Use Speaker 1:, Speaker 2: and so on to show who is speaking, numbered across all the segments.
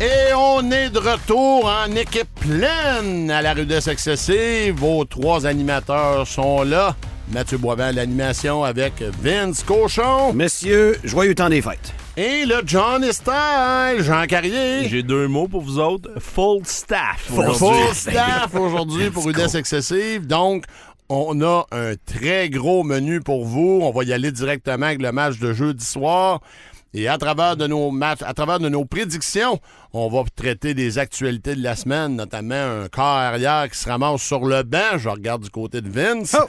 Speaker 1: Et on est de retour en équipe pleine à la rudesse excessive. Vos trois animateurs sont là. Mathieu Boivin à l'animation avec Vince Cochon.
Speaker 2: Messieurs, joyeux temps des fêtes.
Speaker 1: Et le John Style, Jean Carrier.
Speaker 3: J'ai deux mots pour vous autres. Full staff.
Speaker 1: Full
Speaker 3: aujourd'hui.
Speaker 1: staff aujourd'hui pour Rudesse excessive. Donc, on a un très gros menu pour vous. On va y aller directement avec le match de jeudi soir. Et à travers de nos matchs, à travers de nos prédictions, on va traiter des actualités de la semaine, notamment un corps arrière qui se ramasse sur le banc. Je regarde du côté de Vince.
Speaker 2: Oh!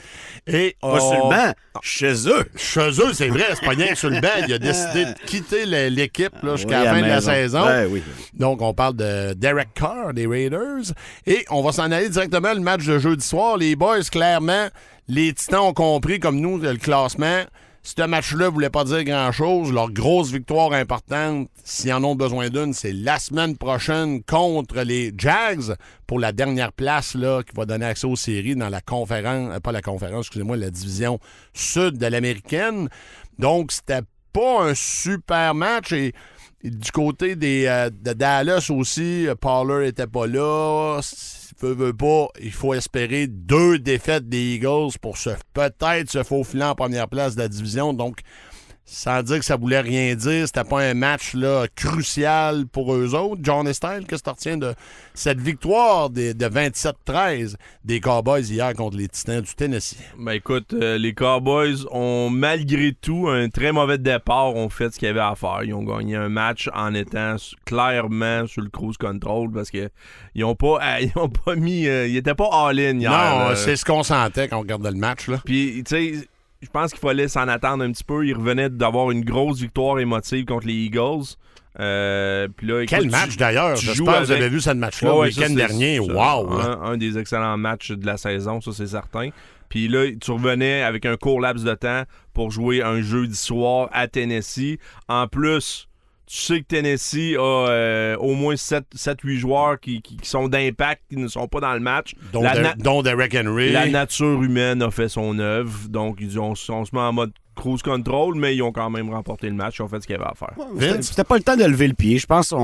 Speaker 1: Et
Speaker 2: Pas sur le
Speaker 1: on-
Speaker 2: banc, chez eux.
Speaker 1: Chez eux, c'est vrai, c'est pas rien que sur le banc. Il a décidé de quitter l'équipe jusqu'à
Speaker 2: Oui,
Speaker 1: la fin de la saison.
Speaker 2: Ben oui.
Speaker 1: Donc, on parle de Derek Carr des Raiders. Et on va s'en aller directement le match de jeudi soir. Les boys, clairement, les Titans ont compris, comme nous, le classement. Ce match-là voulait pas dire grand-chose. Leur grosse victoire importante, s'ils en ont besoin d'une, c'est la semaine prochaine contre les Jags pour la dernière place là, qui va donner accès aux séries dans la conférence, euh, pas la conférence, excusez-moi, la division sud de l'américaine. Donc, c'était pas un super match et du côté des, euh, de Dallas aussi, euh, Pollard était pas là. Pas, il faut espérer deux défaites des Eagles pour se peut-être se faufiler en première place de la division. Donc, sans dire que ça voulait rien dire, c'était pas un match là, crucial pour eux autres. John Style, qu'est-ce que tu retiens de cette victoire des- de 27-13 des Cowboys hier contre les Titans du Tennessee?
Speaker 3: Ben écoute, euh, les Cowboys ont malgré tout un très mauvais départ, ont fait ce qu'il y avait à faire. Ils ont gagné un match en étant clairement sur le cruise control parce que ils ont pas ils ont pas mis euh, ils étaient pas all-in hier.
Speaker 1: non, c'est ce qu'on sentait quand on regardait le match. Là.
Speaker 3: Puis, tu sais, je pense qu'il fallait s'en attendre un petit peu. Ils revenaient d'avoir une grosse victoire émotive contre les Eagles. Euh, puis là,
Speaker 1: Quel match
Speaker 3: tu-
Speaker 1: d'ailleurs?
Speaker 3: tu
Speaker 1: J'espère
Speaker 3: joues
Speaker 1: que vous
Speaker 3: avec-
Speaker 1: avez vu ce match-là
Speaker 3: Ouais,
Speaker 1: le
Speaker 3: ça,
Speaker 1: week-end
Speaker 3: c'est-
Speaker 1: dernier.
Speaker 3: c'est
Speaker 1: Wow! là.
Speaker 3: Un, un des excellents matchs de la saison, ça c'est certain. Puis là, tu revenais avec un court laps de temps pour jouer un jeudi soir à Tennessee. En plus, tu sais que Tennessee a euh, au moins 7-8 joueurs qui, qui- qui sont d'impact, qui ne sont pas dans le match.
Speaker 1: Dont,
Speaker 3: la,
Speaker 1: dont Derek Henry.
Speaker 3: la nature humaine a fait son œuvre. Donc, ils ont, on se met en mode cruise control, mais ils ont quand même remporté le match. Ils ont fait ce qu'il y avait à faire.
Speaker 1: Vince?
Speaker 2: C'était pas le temps de lever le pied. Je pense qu'il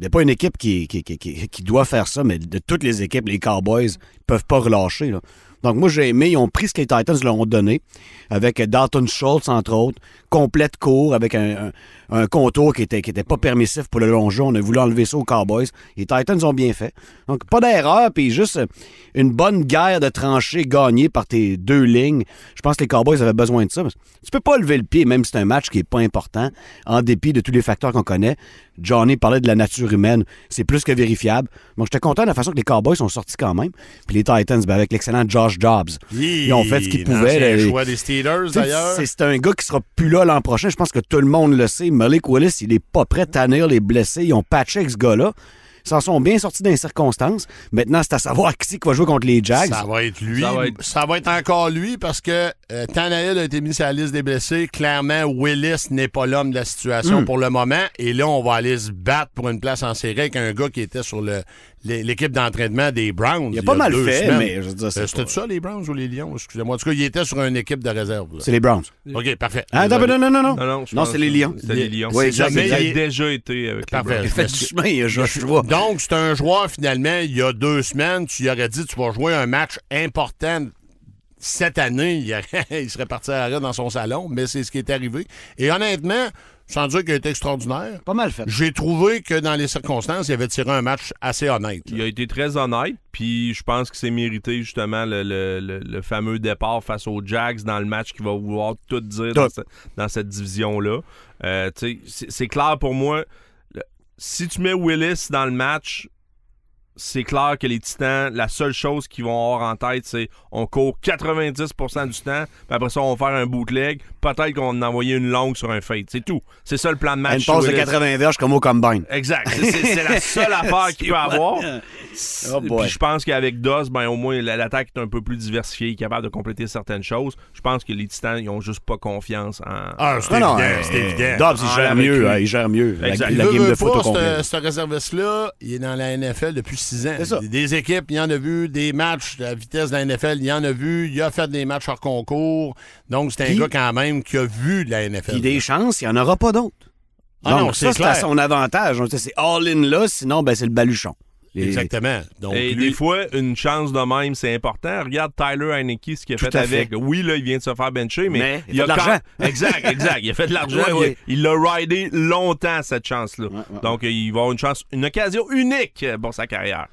Speaker 2: n'y a pas une équipe qui, qui, qui- qui- qui doit faire ça, mais de toutes les équipes, les Cowboys peuvent pas relâcher. là. Donc, moi, j'ai aimé. Ils ont pris ce que les Titans leur ont donné, avec Dalton Schultz, entre autres, complète court, avec un, contour qui était, pas permissif pour le long jeu. On a voulu enlever ça aux Cowboys. Les Titans ont bien fait. Donc, pas d'erreur, puis juste une bonne guerre de tranchées gagnée par tes deux lignes. Je pense que les Cowboys avaient besoin de ça. Tu peux pas lever le pied, même si c'est un match qui est pas important, en dépit de tous les facteurs qu'on connaît. Johnny parlait de la nature humaine. C'est plus que vérifiable. Donc, j'étais content de la façon que les Cowboys sont sortis quand même. Puis les Titans, ben, avec l'excellent Josh Jobs. Ils ont fait ce qu'ils pouvaient.
Speaker 1: Le
Speaker 2: là.
Speaker 1: choix des Steelers, d'ailleurs.
Speaker 2: C'est un gars qui sera plus là l'an prochain. Je pense que tout le monde le sait. Malik Willis, il est pas prêt à tannir les blessés. Ils ont patché avec ce gars-là. S'en sont bien sortis dans les circonstances. Maintenant, c'est à savoir qui c'est qui va jouer contre les Jags.
Speaker 1: Ça va être lui.
Speaker 3: Ça va être-
Speaker 1: Ça va être encore lui parce que euh, Tannehill a été mis sur la liste des blessés. Clairement, Willis n'est pas l'homme de la situation
Speaker 2: Hmm.
Speaker 1: pour le moment. Et là, on va aller se battre pour une place en série avec un gars qui était sur le- l'équipe d'entraînement des Browns.
Speaker 2: Il a pas mal
Speaker 1: deux
Speaker 2: fait,
Speaker 1: semaines.
Speaker 2: mais je veux dire, c'est
Speaker 1: Euh, C'était
Speaker 2: pas-
Speaker 1: ça, les Browns ou les Lions? Excusez-moi. En tout cas, il était sur une équipe de réserve. là.
Speaker 2: C'est les Browns.
Speaker 1: OK, parfait.
Speaker 2: Ah, non, non, non, non.
Speaker 3: Non, non,
Speaker 2: Non, c'est les Lions.
Speaker 3: C'était les Lions.
Speaker 2: Oui,
Speaker 3: C'est jamais-. Il a déjà été avec les
Speaker 1: Parfait.
Speaker 3: Browns.
Speaker 2: Il fait du chemin, il y a Joshua.
Speaker 1: Donc, c'est un joueur, finalement, il y a deux semaines, tu lui aurais dit tu vas jouer un match important cette année. Il, aurait- il serait parti à l'arrêt dans son salon, mais c'est ce qui est arrivé. Et honnêtement, sans dire qu'il a été extraordinaire,
Speaker 2: Pas mal fait.
Speaker 1: j'ai trouvé que dans les circonstances, il avait tiré un match assez honnête.
Speaker 3: Il a été très honnête, puis je pense que c'est mérité justement le, le- le- le fameux départ face aux Jags dans le match qui va vouloir tout dire dans,
Speaker 2: Tout.
Speaker 3: ce- dans cette division-là. Euh, c'est c'est clair pour moi, le- si tu mets Willis dans le match, c'est clair que les Titans, la seule chose qu'ils vont avoir en tête, c'est on court 90% du temps, puis après ça, on va faire un bootleg. Peut-être qu'on va en envoyer une longue sur un fade. C'est tout. C'est ça le plan de
Speaker 2: Une
Speaker 3: match.
Speaker 2: passe de
Speaker 3: Willis.
Speaker 2: 80 verges comme au combine.
Speaker 3: Exact. C'est- la seule affaire qu'il peut avoir.
Speaker 2: Oh.
Speaker 3: Puis je pense qu'avec DOS, ben, au moins, la- l'attaque est un peu plus diversifiée, capable de compléter certaines choses. Je pense que les Titans, ils ont juste pas confiance en.
Speaker 1: Ah, c'est
Speaker 2: non,
Speaker 1: évident,
Speaker 2: euh,
Speaker 1: c'est évident.
Speaker 2: Dobbs, il gère mieux.
Speaker 3: lui.
Speaker 2: hein, il gère mieux. La,
Speaker 3: Exact.
Speaker 2: la
Speaker 1: Veux,
Speaker 2: game de
Speaker 1: ce, ce réserviste-là, il est dans la NFL depuis ans.
Speaker 2: Ça.
Speaker 1: Des équipes, il y en a vu. Des matchs de la vitesse de la NFL, il y en a vu. Il a fait des matchs hors concours. Donc, c'est un
Speaker 2: Puis-
Speaker 1: gars quand même qui a vu de la NFL.
Speaker 2: Puis des chances, il n'y en aura pas d'autres.
Speaker 1: Ah
Speaker 2: Donc,
Speaker 1: non,
Speaker 2: ça,
Speaker 1: c'est
Speaker 2: à son avantage. C'est all-in là, sinon, ben, c'est le baluchon. Les-
Speaker 1: Exactement. Donc,
Speaker 3: Et
Speaker 1: lui,
Speaker 3: des fois, une chance de même, c'est important. Regarde Tyler Heineke, ce qu'il a
Speaker 2: Tout
Speaker 3: fait avec.
Speaker 2: fait.
Speaker 3: Oui, là, il vient de se faire bencher, mais,
Speaker 2: Mais il a fait de
Speaker 3: quand-
Speaker 2: l'argent.
Speaker 3: Exact, exact. Il a fait de l'argent.
Speaker 2: Oui,
Speaker 3: il- l'a ridé longtemps, cette chance-là.
Speaker 2: ouais.
Speaker 3: Donc, il va avoir une chance, une occasion unique pour sa carrière.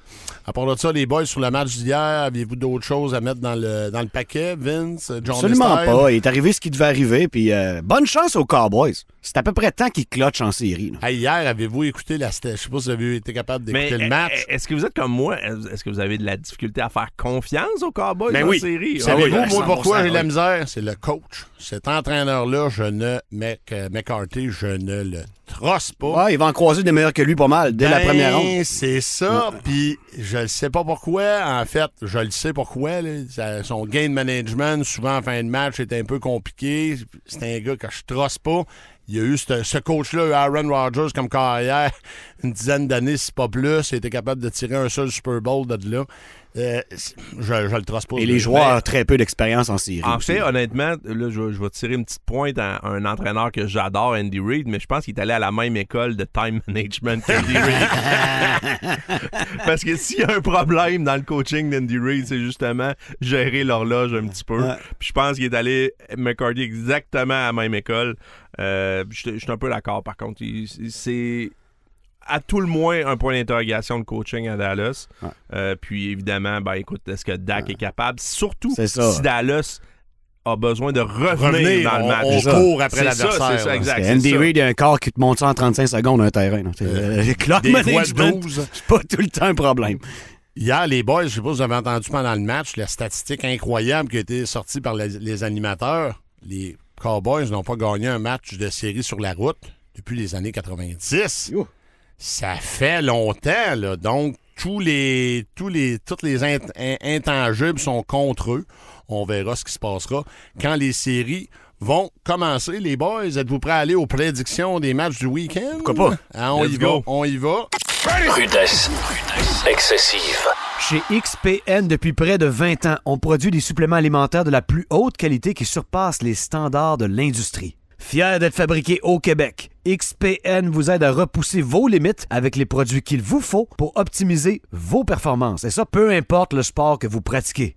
Speaker 1: à part de ça, les boys, sur le match d'hier, avez-vous d'autres choses à mettre dans le, dans le paquet, Vince, John
Speaker 2: Absolument
Speaker 1: Style?
Speaker 2: pas. Il est arrivé ce qui devait arriver. Puis euh, bonne chance aux Cowboys. C'est à peu près temps qu'ils clutchent en série. là.
Speaker 1: Hey, hier, avez-vous écouté la... Je sais pas si vous avez été capable
Speaker 3: Mais
Speaker 1: d'écouter le match.
Speaker 3: eh, est-ce que vous êtes comme moi? Est-ce que vous avez de la difficulté à faire confiance aux Cowboys
Speaker 1: Ben
Speaker 3: en
Speaker 1: oui.
Speaker 3: série? Ah
Speaker 1: Savez-vous,
Speaker 3: oui,
Speaker 1: moi, pourquoi
Speaker 2: 100%,
Speaker 1: j'ai de la misère? C'est le coach. Cet entraîneur-là, je ne... Mc, McCarthy, je ne le trosse pas.
Speaker 2: Ouais, il va en croiser des meilleurs que lui pas mal dès la
Speaker 1: Ben,
Speaker 2: première ronde.
Speaker 1: C'est ça. Puis je ne sais pas pourquoi. En fait, je le sais pourquoi. là. Son gain management, souvent en fin de match, est un peu compliqué. C'est un gars que je trosse pas. Il y a eu ce, ce coach-là, Aaron Rodgers, comme carrière, une dizaine d'années, si pas plus. Il était capable de tirer un seul Super Bowl de là. Euh, je, je le trosse pas.
Speaker 2: Et les joueurs ont très peu d'expérience en série.
Speaker 3: En fait, honnêtement, là, je, vais- je vais tirer une petite pointe à un entraîneur que j'adore, Andy Reid, mais je pense qu'il est allé à la même école de time management qu'Andy Reid. Parce que s'il y a un problème dans le coaching d'Andy Reid, c'est justement gérer l'horloge un petit peu.
Speaker 2: Ouais.
Speaker 3: Puis je pense qu'il est allé, McCarthy, exactement à la même école. Euh, je je suis un peu d'accord, par contre. C'est à tout le moins un point d'interrogation de coaching à Dallas.
Speaker 2: Ouais.
Speaker 3: Euh, puis évidemment, ben écoute, est-ce que Dak est capable? Surtout si Dallas a besoin de revenir,
Speaker 1: Revenir,
Speaker 3: dans le
Speaker 1: on-
Speaker 3: match.
Speaker 1: on
Speaker 3: C'est
Speaker 1: court après
Speaker 3: C'est ça,
Speaker 1: l'adversaire,
Speaker 3: C'est ça, exact.
Speaker 2: Andy. Reid a un corps qui te monte ça en 35 secondes un terrain. euh, clock
Speaker 1: des
Speaker 2: management,
Speaker 1: 12.
Speaker 2: c'est pas tout le temps un problème.
Speaker 1: Hier, les boys, je sais pas si vous avez entendu pendant le match, la statistique incroyable qui a été sortie par les, les animateurs. Les Cowboys n'ont pas gagné un match de série sur la route depuis les années 90.
Speaker 2: Yo.
Speaker 1: Ça fait longtemps, là. Donc, tous les, tous les, toutes les int- in- intangibles sont contre eux. On verra ce qui se passera quand les séries vont commencer. Les boys, êtes-vous prêts à aller aux prédictions des matchs du week-end?
Speaker 2: Pourquoi pas?
Speaker 1: Ah, on
Speaker 3: Let's
Speaker 1: y va, on y va.
Speaker 4: Rudesse. Excessive.
Speaker 5: Chez XPN, depuis près de 20 ans, on produit des suppléments alimentaires de la plus haute qualité qui surpassent les standards de l'industrie. Fier d'être fabriqué au Québec, XPN vous aide à repousser vos limites avec les produits qu'il vous faut pour optimiser vos performances. Et ça, peu importe le sport que vous pratiquez.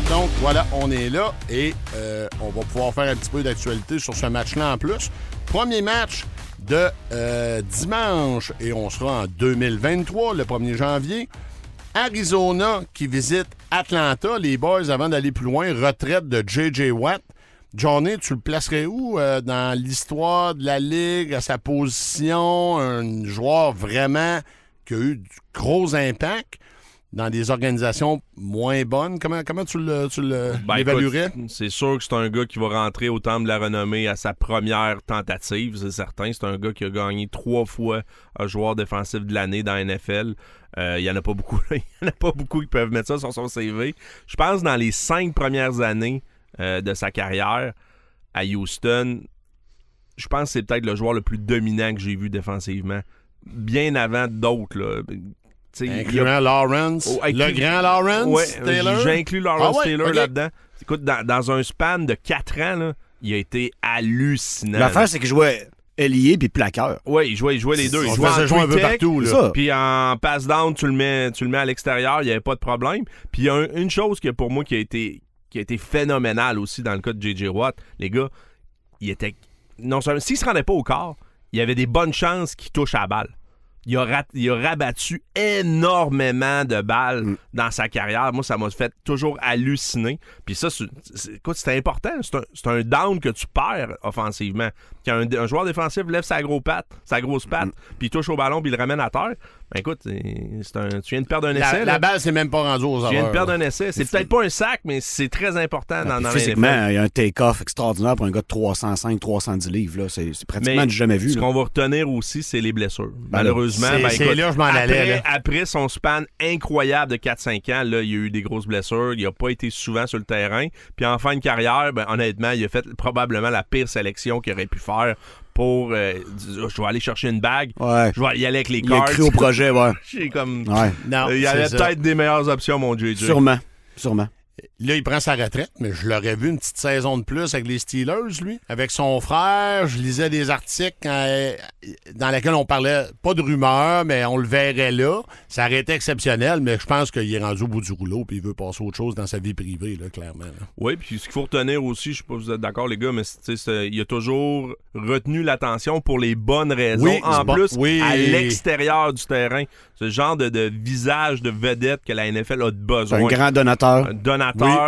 Speaker 1: Donc voilà, on est là et euh, on va pouvoir faire un petit peu d'actualité sur ce match-là en plus. Premier match de euh, dimanche et on sera en 2023, le 1er janvier. Arizona qui visite Atlanta. Les boys, avant d'aller plus loin, retraite de J.J. Watt. Johnny, tu le placerais où euh, dans l'histoire de la Ligue, à sa position? Un joueur vraiment qui a eu du gros impact? Dans des organisations moins bonnes? Comment, comment tu le- tu le-
Speaker 3: Ben,
Speaker 1: l'évaluerais?
Speaker 3: C'est sûr que c'est un gars qui va rentrer au temple de la renommée à sa première tentative, c'est certain. C'est un gars qui a gagné trois fois un joueur défensif de l'année dans la NFL. Euh, Il y en a pas beaucoup. Il y en a pas beaucoup qui peuvent mettre ça sur son CV. Je pense dans les cinq premières années euh, de sa carrière à Houston, je pense que c'est peut-être le joueur le plus dominant que j'ai vu défensivement. Bien avant d'autres. A-
Speaker 1: Incluant Lawrence,
Speaker 3: Oh,
Speaker 1: le grand Lawrence
Speaker 3: Ouais,
Speaker 1: Taylor.
Speaker 3: J'ai inclus Lawrence
Speaker 1: Ah ouais,
Speaker 3: Taylor là-dedans. Écoute, dans, dans un span de 4 ans, là, il a été hallucinant.
Speaker 2: L'affaire, c'est qu'il jouait ailier puis plaqueur.
Speaker 3: Oui, il jouait, il jouait les deux. Il
Speaker 1: On
Speaker 3: jouait
Speaker 1: faisait
Speaker 3: en
Speaker 1: jouer un peu partout. Là.
Speaker 3: Puis en pass down, tu le mets, tu le mets à l'extérieur, il n'y avait pas de problème. Puis il y a un- une chose que pour moi qui a été qui a été phénoménal aussi dans le cas de J.J. Watt. Les gars, il était. Non seulement. S'il se rendait pas au corps, il y avait des bonnes chances qu'il touche à la balle. Il a, rat- il a rabattu énormément de balles
Speaker 2: Mm.
Speaker 3: dans sa carrière. Moi, ça m'a fait toujours halluciner. Puis ça, c'est- c'est- écoute, c'est important. C'est un, down que tu perds offensivement. Quand un, un joueur défensif lève sa grosse patte, sa grosse patte,
Speaker 1: Mm.
Speaker 3: puis il touche au ballon, puis il le ramène à terre, ben écoute, c'est un, tu viens de perdre un
Speaker 1: La,
Speaker 3: essai.
Speaker 1: la
Speaker 3: là.
Speaker 1: balle, c'est même pas rendu aux
Speaker 3: Tu viens de
Speaker 1: erreurs,
Speaker 3: perdre un essai. C'est peut-être pas un sac, mais c'est très important dans,
Speaker 2: Puis
Speaker 3: dans la
Speaker 2: physiquement, il y a un take-off extraordinaire pour un gars de 305, 310 livres. là. C'est pratiquement
Speaker 3: Mais
Speaker 2: du jamais vu.
Speaker 3: Ce qu'on va retenir aussi, c'est les blessures. Malheureusement, ben,
Speaker 1: c'est
Speaker 3: écoute,
Speaker 1: là je m'en
Speaker 3: après,
Speaker 1: allais, là.
Speaker 3: après son span incroyable de 4-5 ans, là, il y a eu des grosses blessures. Il n'a pas été souvent sur le terrain. Puis en fin de carrière, ben, honnêtement, il a fait probablement la pire sélection qu'il aurait pu faire pour euh, dire, je vais aller chercher une bague.
Speaker 2: Ouais.
Speaker 3: Je vais y aller avec les
Speaker 2: Il a cru au projet, ouais.
Speaker 3: J'ai comme.
Speaker 2: Ouais.
Speaker 1: Non,
Speaker 3: il y avait peut-être des meilleures options, mon JJ.
Speaker 2: Sûrement. Sûrement.
Speaker 1: Là, il prend sa retraite, mais je l'aurais vu une petite saison de plus avec les Steelers, lui. Avec son frère, je lisais des articles euh, dans lesquels on parlait, pas de rumeurs, mais on le verrait là. Ça aurait été exceptionnel, mais je pense qu'il est rendu au bout du rouleau puis il veut passer à autre chose dans sa vie privée, là, clairement. là.
Speaker 3: Oui, puis ce qu'il faut retenir aussi, je sais pas si vous êtes d'accord, les gars, mais il a toujours retenu l'attention pour les bonnes raisons.
Speaker 1: Oui,
Speaker 3: en
Speaker 1: bon.
Speaker 3: plus,
Speaker 1: Oui.
Speaker 3: à l'extérieur du terrain. Ce genre de, de visage de vedette que la NFL a besoin.
Speaker 2: un grand donateur.
Speaker 3: Un donateur.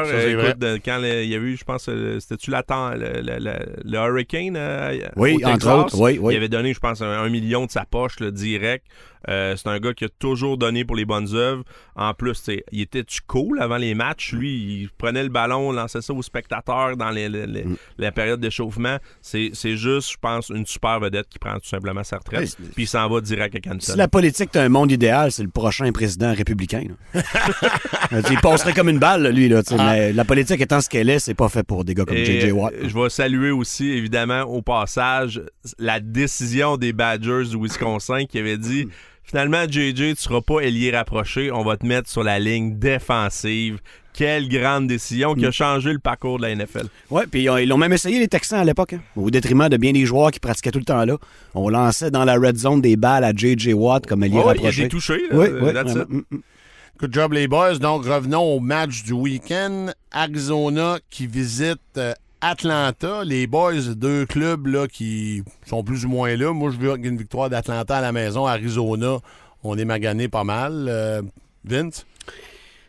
Speaker 1: Oui, ça,
Speaker 3: euh, écoute, de- quand il y a eu, je pense, c'était-tu le, le- Hurricane euh,
Speaker 2: Oui,
Speaker 3: au Texas?
Speaker 2: entre autres, oui, oui.
Speaker 3: Il avait donné, je pense, un, un million de sa poche, là, direct. Euh, c'est un gars qui a toujours donné pour les bonnes œuvres. En plus, il était-tu cool avant les matchs? Lui, il prenait le ballon, lançait ça aux spectateurs dans les- les- les-
Speaker 2: Mm.
Speaker 3: la période d'échauffement. C'est c'est juste, je pense, une super vedette qui prend tout simplement sa retraite.
Speaker 2: Oui,
Speaker 3: Puis il s'en va direct à Canton.
Speaker 2: Si la politique est un monde idéal, c'est le prochain président républicain. là. il passerait comme une balle, lui. Là, Mais la politique étant ce qu'elle est, c'est pas fait pour des gars comme
Speaker 3: Et,
Speaker 2: J.J. Watt.
Speaker 3: euh, Je vais saluer aussi, évidemment, au passage, la décision des Badgers du Wisconsin qui avait dit finalement, JJ, tu seras pas ailier rapproché, on va te mettre sur la ligne défensive. Quelle grande décision qui a changé le parcours de la NFL.
Speaker 2: Ouais, puis euh, ils l'ont même essayé, les Texans, à l'époque. hein. Au détriment de bien des joueurs qui pratiquaient tout le temps là. On lançait dans la red zone des balles à J.J. Watt comme ailier
Speaker 3: Ouais, il y a
Speaker 2: rapproché.
Speaker 3: des touchés, là,
Speaker 2: Oui, oui. Mm, mm.
Speaker 1: Good job, les boys. Donc, revenons au match du week-end. Arizona qui visite euh, Atlanta. Les boys, deux clubs là, qui sont plus ou moins là. Moi, je veux une victoire d'Atlanta à la maison. Arizona, on est magané pas mal. Euh, Vince?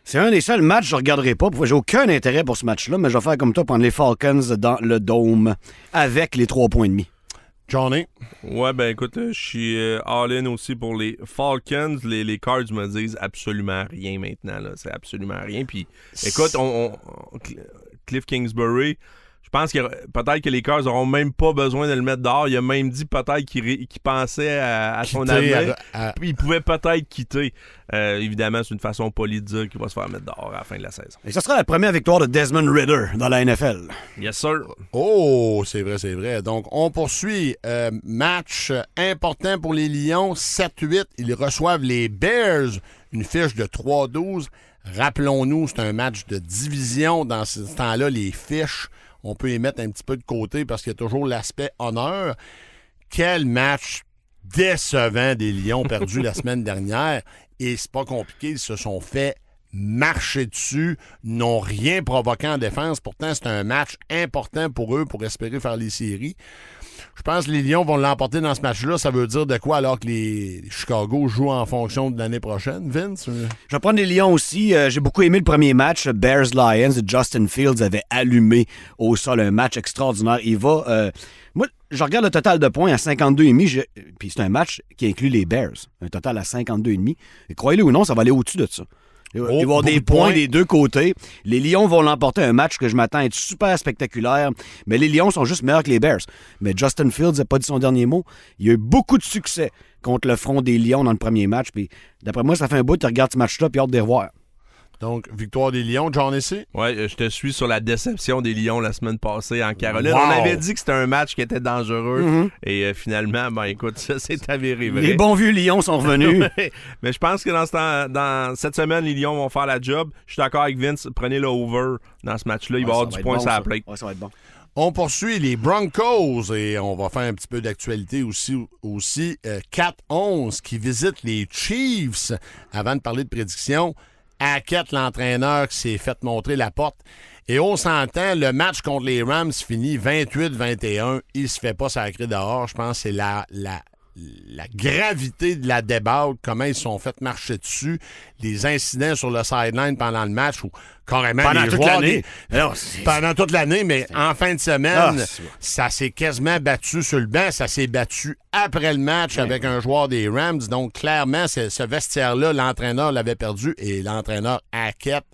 Speaker 2: C'est un des seuls matchs que je regarderai pas. J'ai aucun intérêt pour ce match-là, mais je vais faire comme toi prendre les Falcons dans le dôme avec les trois points et demi.
Speaker 1: Johnny?
Speaker 3: Ouais, ben écoute, euh, je suis euh, all-in aussi pour les Falcons. Les, les Cards me disent absolument rien maintenant. C'est absolument rien. Puis écoute, on, on- Cl- Cliff Kingsbury, pense que peut-être que les Cards n'auront même pas besoin de le mettre dehors. Il a même dit peut-être qu'il pensait à, à son avenir.
Speaker 1: à-
Speaker 3: il pouvait peut-être quitter. Euh, évidemment, c'est une façon polie de dire qu'il va se faire mettre dehors à la fin de la saison.
Speaker 2: Et ce sera la première victoire de Desmond Ritter dans la NFL.
Speaker 3: Yes, sir.
Speaker 1: Oh, c'est vrai, c'est vrai. Donc, on poursuit. Euh, match important pour les Lions. 7-8. Ils reçoivent les Bears. Une fiche de 3-12. Rappelons-nous, c'est un match de division. Dans ce temps-là, les fiches, on peut les mettre un petit peu de côté parce qu'il y a toujours l'aspect honneur. Quel match décevant des Lions perdus la semaine dernière. Et c'est pas compliqué. Ils se sont fait marcher dessus, n'ont rien provoqué en défense. Pourtant, c'est un match important pour eux pour espérer faire les séries. Je pense que les Lions vont l'emporter dans ce match-là. Ça veut dire de quoi alors que les Chicago jouent en fonction de l'année prochaine, Vince? Euh,
Speaker 2: Je vais prendre les Lions aussi. Euh, J'ai beaucoup aimé le premier match. Bears-Lions. Justin Fields avait allumé au sol un match extraordinaire. Il va... euh, moi, je regarde le total de points à 52,5. je- Puis c'est un match qui inclut les Bears. Un total à 52,5. Et croyez-le ou non, ça va aller au-dessus de ça. Il va y avoir des
Speaker 1: de
Speaker 2: points
Speaker 1: points.
Speaker 2: des deux côtés. Les Lions vont l'emporter un match que je m'attends à être super spectaculaire. Mais les Lions sont juste meilleurs que les Bears. Mais Justin Fields n'a pas dit son dernier mot. Il y a eu beaucoup de succès contre le front des Lions dans le premier match. Puis d'après moi, ça fait un bout. Tu regardes ce match-là puis hâte de les revoir.
Speaker 1: Donc, victoire des Lions. John ici?
Speaker 3: Ouais, euh, je te suis sur la déception des Lions la semaine passée en Caroline.
Speaker 1: Wow.
Speaker 3: On avait dit que c'était un match qui était dangereux. Et euh, finalement, ben écoute, ça s'est avéré vrai.
Speaker 2: Les bons vieux Lions sont revenus.
Speaker 3: Mais je pense que dans, ce temps- dans cette semaine, les Lions vont faire la job. Je suis d'accord avec Vince. Prenez le over dans ce match-là. Il va y avoir du point sur la plate.
Speaker 2: Ouais, ça va être bon.
Speaker 1: On poursuit les Broncos et on va faire un petit peu d'actualité aussi. aussi. Euh, 4-11 qui visitent les Chiefs. Avant de parler de prédiction, Hackett, l'entraîneur, qui s'est fait montrer la porte. Et on s'entend, le match contre les Rams finit 28-21. Il se fait pas sacrer dehors. Je pense que c'est la, la, la gravité de la débâcle, comment ils se sont fait marcher dessus, les incidents sur le sideline pendant le match ou carrément
Speaker 2: Pendant
Speaker 1: les
Speaker 2: toute l'année.
Speaker 1: pendant toute l'année, mais en fin de semaine,
Speaker 2: Ah,
Speaker 1: ça s'est quasiment battu sur le banc. Ça s'est battu après le match avec un joueur des Rams. Donc, clairement, ce vestiaire-là, l'entraîneur l'avait perdu et l'entraîneur Hackett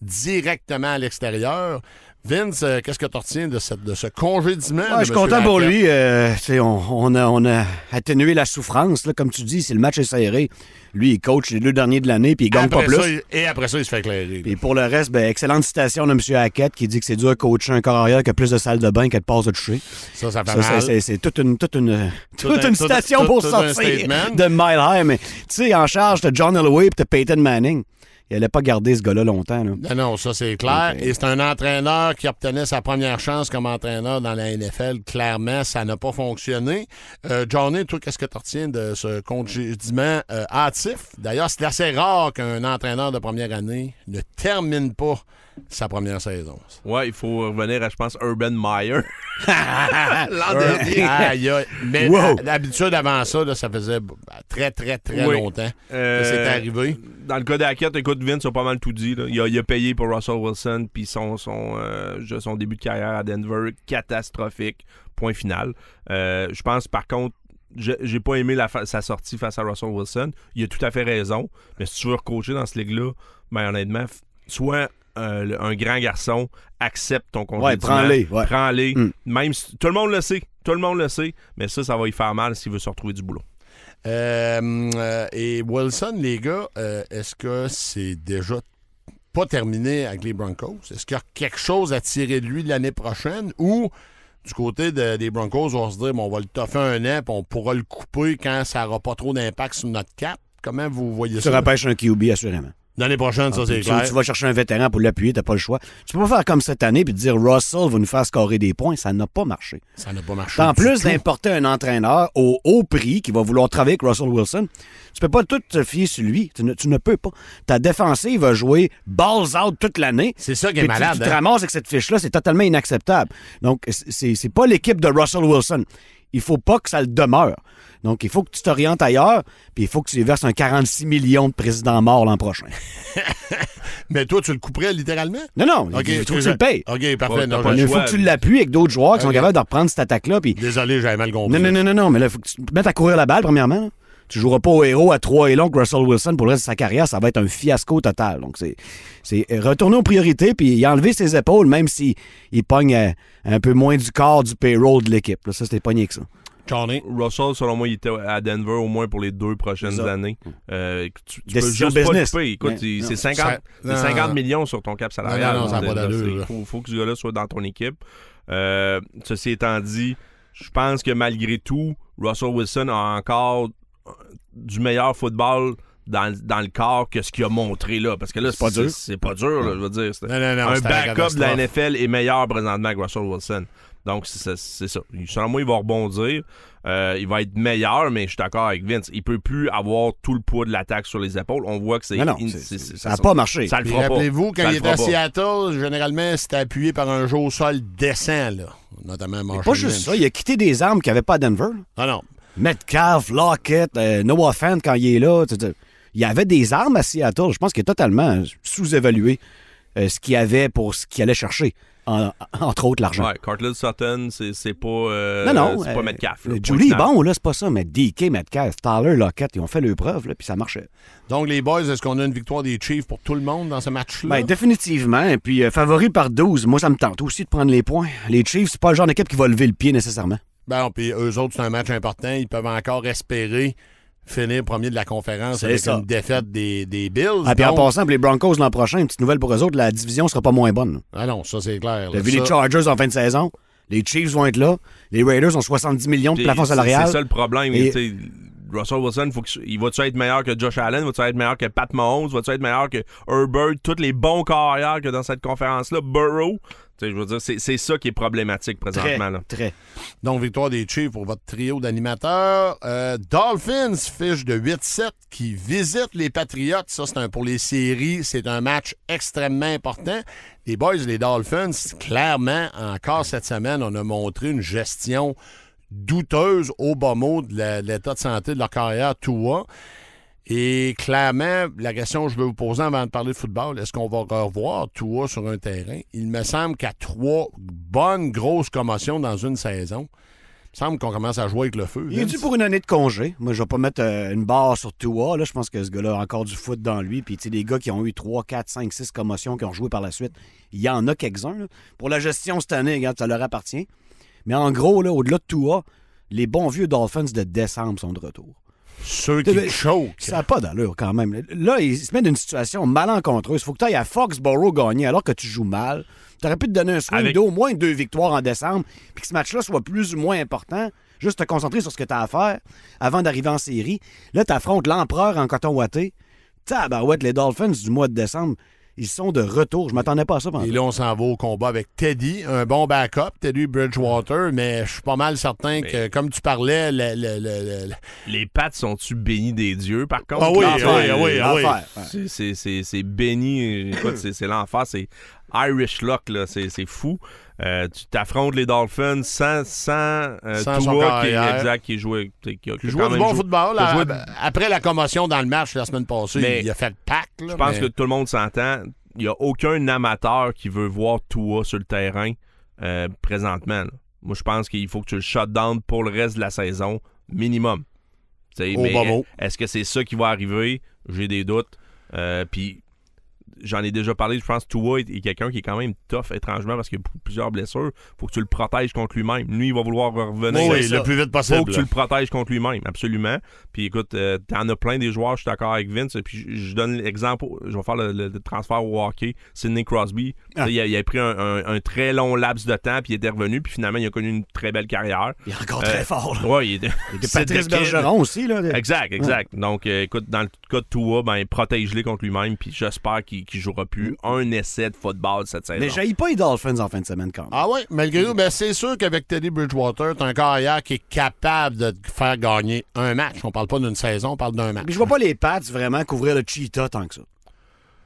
Speaker 1: directement à l'extérieur. Vince, euh, qu'est-ce que tu retiens de, cette- de ce congédiement?
Speaker 2: Ouais,
Speaker 1: de
Speaker 2: je suis content pour lui. euh, on, on a, on a atténué la souffrance. Là, comme tu dis, si le match est serré, lui, il coach les deux derniers de l'année puis il gagne pas plus.
Speaker 1: ça, et après ça, il se fait éclairer.
Speaker 2: Puis pour le reste, ben, excellente citation de M. Hackett qui dit que c'est dur de coacher un corps arrière qui a plus de salle de bain que de passe de toucher.
Speaker 1: Ça, ça fait
Speaker 2: Ça,
Speaker 1: mal.
Speaker 2: c'est- toute une, toute une,
Speaker 1: Tout
Speaker 2: toute une citation
Speaker 1: tout-
Speaker 2: pour
Speaker 1: tout
Speaker 2: sortir de Mile High. Mais tu sais, en charge, t'as John Elway puis t'as Peyton Manning. Il allait pas garder ce gars-là longtemps. Là.
Speaker 1: Non, non, ça c'est clair. Et c'est un entraîneur qui obtenait sa première chance comme entraîneur dans la NFL. Clairement, ça n'a pas fonctionné. Euh, Johnny, toi, qu'est-ce que tu retiens de ce congédiement euh, hâtif? D'ailleurs, c'est assez rare qu'un entraîneur de première année ne termine pas sa première saison.
Speaker 3: Ouais, il faut revenir à, je pense, Urban Meyer. L'an dernier.
Speaker 1: Mais
Speaker 2: Wow.
Speaker 1: d'habitude, avant ça, là, ça faisait bah, très, très, très
Speaker 3: Oui.
Speaker 1: longtemps que
Speaker 3: Euh,
Speaker 1: c'est arrivé.
Speaker 3: Dans le cas d'Hackett, écoute, Vince a pas mal tout dit. là. Il, a, il a payé pour Russell Wilson, puis son, son, euh, son début de carrière à Denver, catastrophique. Point final. Euh, je pense, par contre, j'ai pas aimé la sa sortie face à Russell Wilson. Il a tout à fait raison. Mais si tu veux recoacher dans ce ligue-là, ben honnêtement, euh, le- un grand garçon, accepte ton congédiement.
Speaker 2: Ouais, prends-les, ouais.
Speaker 3: Prends-les.
Speaker 2: Mm.
Speaker 3: Même si- tout le monde le sait. Tout le monde le sait. Mais ça, ça va y faire mal s'il veut se retrouver du boulot.
Speaker 1: Euh, euh, et Wilson, les gars, euh, est-ce que c'est déjà pas terminé avec les Broncos? Est-ce qu'il y a quelque chose à tirer de lui l'année prochaine? Ou du côté de- des Broncos, on va se dire bon, on va le toffer un an puis on pourra le couper quand ça n'aura pas trop d'impact sur notre cap? Comment vous voyez
Speaker 2: Tu
Speaker 1: ça?
Speaker 2: repêches un QB, assurément.
Speaker 1: L'année prochaine, ça, c'est
Speaker 2: tu,
Speaker 1: clair.
Speaker 2: tu vas chercher un vétéran pour l'appuyer, t'as pas le choix. Tu peux pas faire comme cette année puis dire Russell va nous faire scorer des points. Ça n'a pas marché.
Speaker 1: Ça n'a pas marché.
Speaker 2: En plus d'importer un entraîneur au haut prix qui va vouloir travailler avec Russell Wilson, tu peux pas tout te fier sur lui. Tu ne, tu ne peux pas. Ta défensive va jouer balls out toute l'année.
Speaker 1: C'est ça qui est
Speaker 2: Puis tu-
Speaker 1: malade.
Speaker 2: Tu, te
Speaker 1: hein?
Speaker 2: ramasses avec cette fiche-là, c'est totalement inacceptable. Donc, c'est pas l'équipe de Russell Wilson. Il faut pas que ça le demeure. Donc, il faut que tu t'orientes ailleurs, puis il faut que tu lui verses un 46 millions de présidents morts l'an prochain.
Speaker 1: Mais toi, tu le couperais littéralement?
Speaker 2: Non, non, il faut que tu le payes.
Speaker 1: OK, parfait.
Speaker 3: Ouais,
Speaker 1: non,
Speaker 3: pas
Speaker 2: il faut
Speaker 3: choix.
Speaker 2: que tu l'appuies avec d'autres joueurs qui sont capables de reprendre cette attaque-là, puis
Speaker 1: Désolé, j'avais mal compris.
Speaker 2: non, non, non, non, non, mais là, il faut que tu te mettes à courir la balle, premièrement. Tu joueras pas au héros à trois et long que Russell Wilson pour le reste de sa carrière, ça va être un fiasco total. Donc, c'est, c'est retourner aux priorités puis y enlever ses épaules, même s'il il pogne euh, un peu moins du corps du payroll de l'équipe. Là, ça, c'était pogné que ça.
Speaker 1: Johnny.
Speaker 3: Russell, selon moi, il était à Denver au moins pour les deux prochaines années. Euh, tu, tu peux juste pas
Speaker 2: business.
Speaker 3: couper. Écoute,
Speaker 2: Mais-
Speaker 3: c'est 50,
Speaker 1: Ça-
Speaker 3: c'est
Speaker 1: non,
Speaker 3: 50
Speaker 1: non.
Speaker 3: millions sur ton cap salarial.
Speaker 1: Non, non, non, ça a pas
Speaker 3: Donc,
Speaker 1: d'allure, là.
Speaker 3: Il faut, faut que ce gars-là soit dans ton équipe. Euh, ceci étant dit, je pense que malgré tout, Russell Wilson a encore euh, du meilleur football dans, dans le corps que ce qu'il a montré là. Parce que là,
Speaker 2: C'est pas dur.
Speaker 3: C'est pas dur, là, je veux dire. C'est-
Speaker 1: Non, non, non,
Speaker 3: un backup de la. NFL est meilleur présentement que Russell Wilson. Donc, c'est ça-. Selon moi, il va rebondir. Euh, il va être meilleur, mais je suis d'accord avec Vince. Il peut plus avoir tout le poids de l'attaque sur les épaules. On voit que c'est...
Speaker 2: Non,
Speaker 3: in-
Speaker 2: ça n'a pas marché.
Speaker 3: Ça le
Speaker 1: Puis
Speaker 3: fera pas.
Speaker 1: rappelez-vous, quand
Speaker 3: Ça
Speaker 1: il était à. Seattle, généralement, c'était appuyé par un jeu au sol décent, là. Notamment Marshall
Speaker 2: Pas juste
Speaker 1: Lynch.
Speaker 2: ça, il a quitté des armes qu'il n'y avait pas à Denver.
Speaker 1: Ah non.
Speaker 2: Metcalf, Lockett, euh, Noah Fant quand il est là. Il y avait des armes à Seattle. Je pense qu'il a totalement sous-évalué euh, ce qu'il y avait pour ce qu'il allait chercher. En- entre autres, l'argent.
Speaker 3: Ouais, Cartland Sutton, c'est pas, euh,
Speaker 2: Non, non.
Speaker 3: c'est pas
Speaker 2: euh,
Speaker 3: Metcalf. là,
Speaker 2: Julie, bon, là, c'est pas ça, mais DK, Metcalf, Tyler, Lockett, ils ont fait leur preuve, là, puis ça marchait.
Speaker 1: Donc, les boys, est-ce qu'on a une victoire des Chiefs pour tout le monde dans ce match-là?
Speaker 2: Ben, définitivement. Et puis, euh, favori par 12, moi, ça me tente aussi de prendre les points. Les Chiefs, c'est pas le genre d'équipe qui va lever le pied nécessairement.
Speaker 1: Ben, puis eux autres, c'est un match important. Ils peuvent encore espérer finir premier de la conférence avec
Speaker 2: ça.
Speaker 1: une défaite des, des Bills.
Speaker 2: Ah, puis en passant, pour les Broncos l'an prochain, une petite nouvelle pour eux autres, la division sera pas moins bonne.
Speaker 1: Ah non, ça, c'est clair.
Speaker 2: T'as vu
Speaker 1: Ça-
Speaker 2: les Chargers en fin de saison? Les Chiefs vont être là. Les Raiders ont 70 millions de plafond
Speaker 3: c'est-
Speaker 2: salarial.
Speaker 3: C'est ça le problème.
Speaker 2: Et-
Speaker 3: Russell Wilson, faut il va-tu être meilleur que Josh Allen? Va-tu être meilleur que Pat Mahomes? Va-tu être meilleur que Herbert? Tous les bons carrières que dans cette conférence-là. Burrow? Je veux dire, c'est ça qui est problématique
Speaker 2: Très,
Speaker 3: présentement. Là.
Speaker 2: très.
Speaker 1: Donc, victoire des Chiefs pour votre trio d'animateurs. Euh, Dolphins fiche de 8-7 qui visite les Patriots. Ça, c'est un pour les séries. C'est un match extrêmement important. Les boys, les Dolphins, clairement, encore cette semaine, on a montré une gestion douteuse au bas mot de l'état de santé de leur carrière, Tua. Et clairement, la question que je veux vous poser avant de parler de football, est-ce qu'on va revoir Tua sur un terrain? Il me semble qu'à trois bonnes grosses commotions dans une saison, il me semble qu'on commence à jouer avec le feu.
Speaker 2: Il est dû pour une année de congé. Moi, je vais pas mettre euh, une barre sur Tua. Là, je pense que ce gars-là a encore du foot dans lui. Puis, tu sais, des gars qui ont eu 3, 4, 5, 6 commotions, qui ont joué par la suite, il y en a quelques-uns. Pour la gestion cette année, regarde, ça leur appartient. Mais en gros, là, au-delà de Tua, les bons vieux Dolphins de décembre sont de retour.
Speaker 1: Ceux qui choquent.
Speaker 2: Ça n'a pas d'allure quand même. Là, il se met dans une situation malencontreuse. Il faut que tu ailles à Foxborough gagner alors que tu joues mal. Tu aurais pu te donner un swing
Speaker 3: Avec-
Speaker 2: d'au moins deux victoires en décembre, puis que ce match-là soit plus ou moins important. Juste te concentrer sur ce que tu as à faire avant d'arriver en série. Là, tu affrontes l'empereur en coton ouaté. Tabarouette, les Dolphins du mois de décembre, ils sont de retour. Je m'attendais pas à ça pendant
Speaker 1: Et là, on s'en va au combat avec Teddy, un bon backup, Teddy Bridgewater, mais je suis pas mal certain que, comme tu parlais, le, le- le- le-
Speaker 3: Les pattes sont-tu bénis des dieux, par contre?
Speaker 1: Ah oui, ah oui, ah oui, ah.
Speaker 3: C'est- béni. Écoute, c'est c'est l'enfer. C'est Irish Luck, là. C'est c'est fou. Euh, tu t'affrontes les Dolphins sans, sans, euh,
Speaker 1: Sans
Speaker 3: Tua, qui, est- exact, qui jouait. Qui,
Speaker 1: jouait du bon
Speaker 3: joué-
Speaker 1: football.
Speaker 3: joué-
Speaker 1: après la commotion dans le match la semaine passée,
Speaker 3: Mais
Speaker 1: il a fait le pack. là,
Speaker 3: Je pense
Speaker 1: mais-
Speaker 3: que tout le monde s'entend. Il n'y a aucun amateur qui veut voir Tua sur le terrain euh, présentement. là. Moi, je pense qu'il faut que tu le shut down pour le reste de la saison, minimum. Mais est-ce que c'est ça qui va arriver? J'ai des doutes. Euh, Puis j'en ai déjà parlé, je pense que Tua est, est quelqu'un qui est quand même tough étrangement parce qu'il y a plusieurs blessures. faut que tu le protèges contre lui-même. Lui, il va vouloir revenir.
Speaker 1: Oui, le plus vite
Speaker 3: faut
Speaker 1: possible.
Speaker 3: que tu le protèges contre lui-même, absolument. Puis écoute, euh, t'en as plein des joueurs, je suis d'accord avec Vince. Puis je, donne l'exemple, je vais faire le, le- le transfert au hockey. Sidney Crosby,
Speaker 2: Ah.
Speaker 3: Il, a, il a pris un, un- un très long laps de temps, puis il est revenu, puis finalement, il a connu une très belle carrière.
Speaker 2: Il est encore
Speaker 3: Euh,
Speaker 2: très fort. là.
Speaker 3: Ouais, il était.
Speaker 2: De
Speaker 3: c'est
Speaker 2: Patrice. Bergeron aussi. Là.
Speaker 3: Exact, exact. Donc, euh, écoute, dans le cas de Tua, ben, protège-les contre lui-même, puis j'espère qu'il ne jouera plus un essai de football cette saison.
Speaker 2: Mais j'aille pas les Dolphins en fin de semaine quand même.
Speaker 1: Ah oui, malgré tout, ben c'est sûr qu'avec Teddy Bridgewater, t'as un carrière qui est capable de te faire gagner un match. On parle pas d'une saison, on parle d'un match.
Speaker 2: Puis je vois pas les Pats vraiment couvrir le cheetah tant que ça.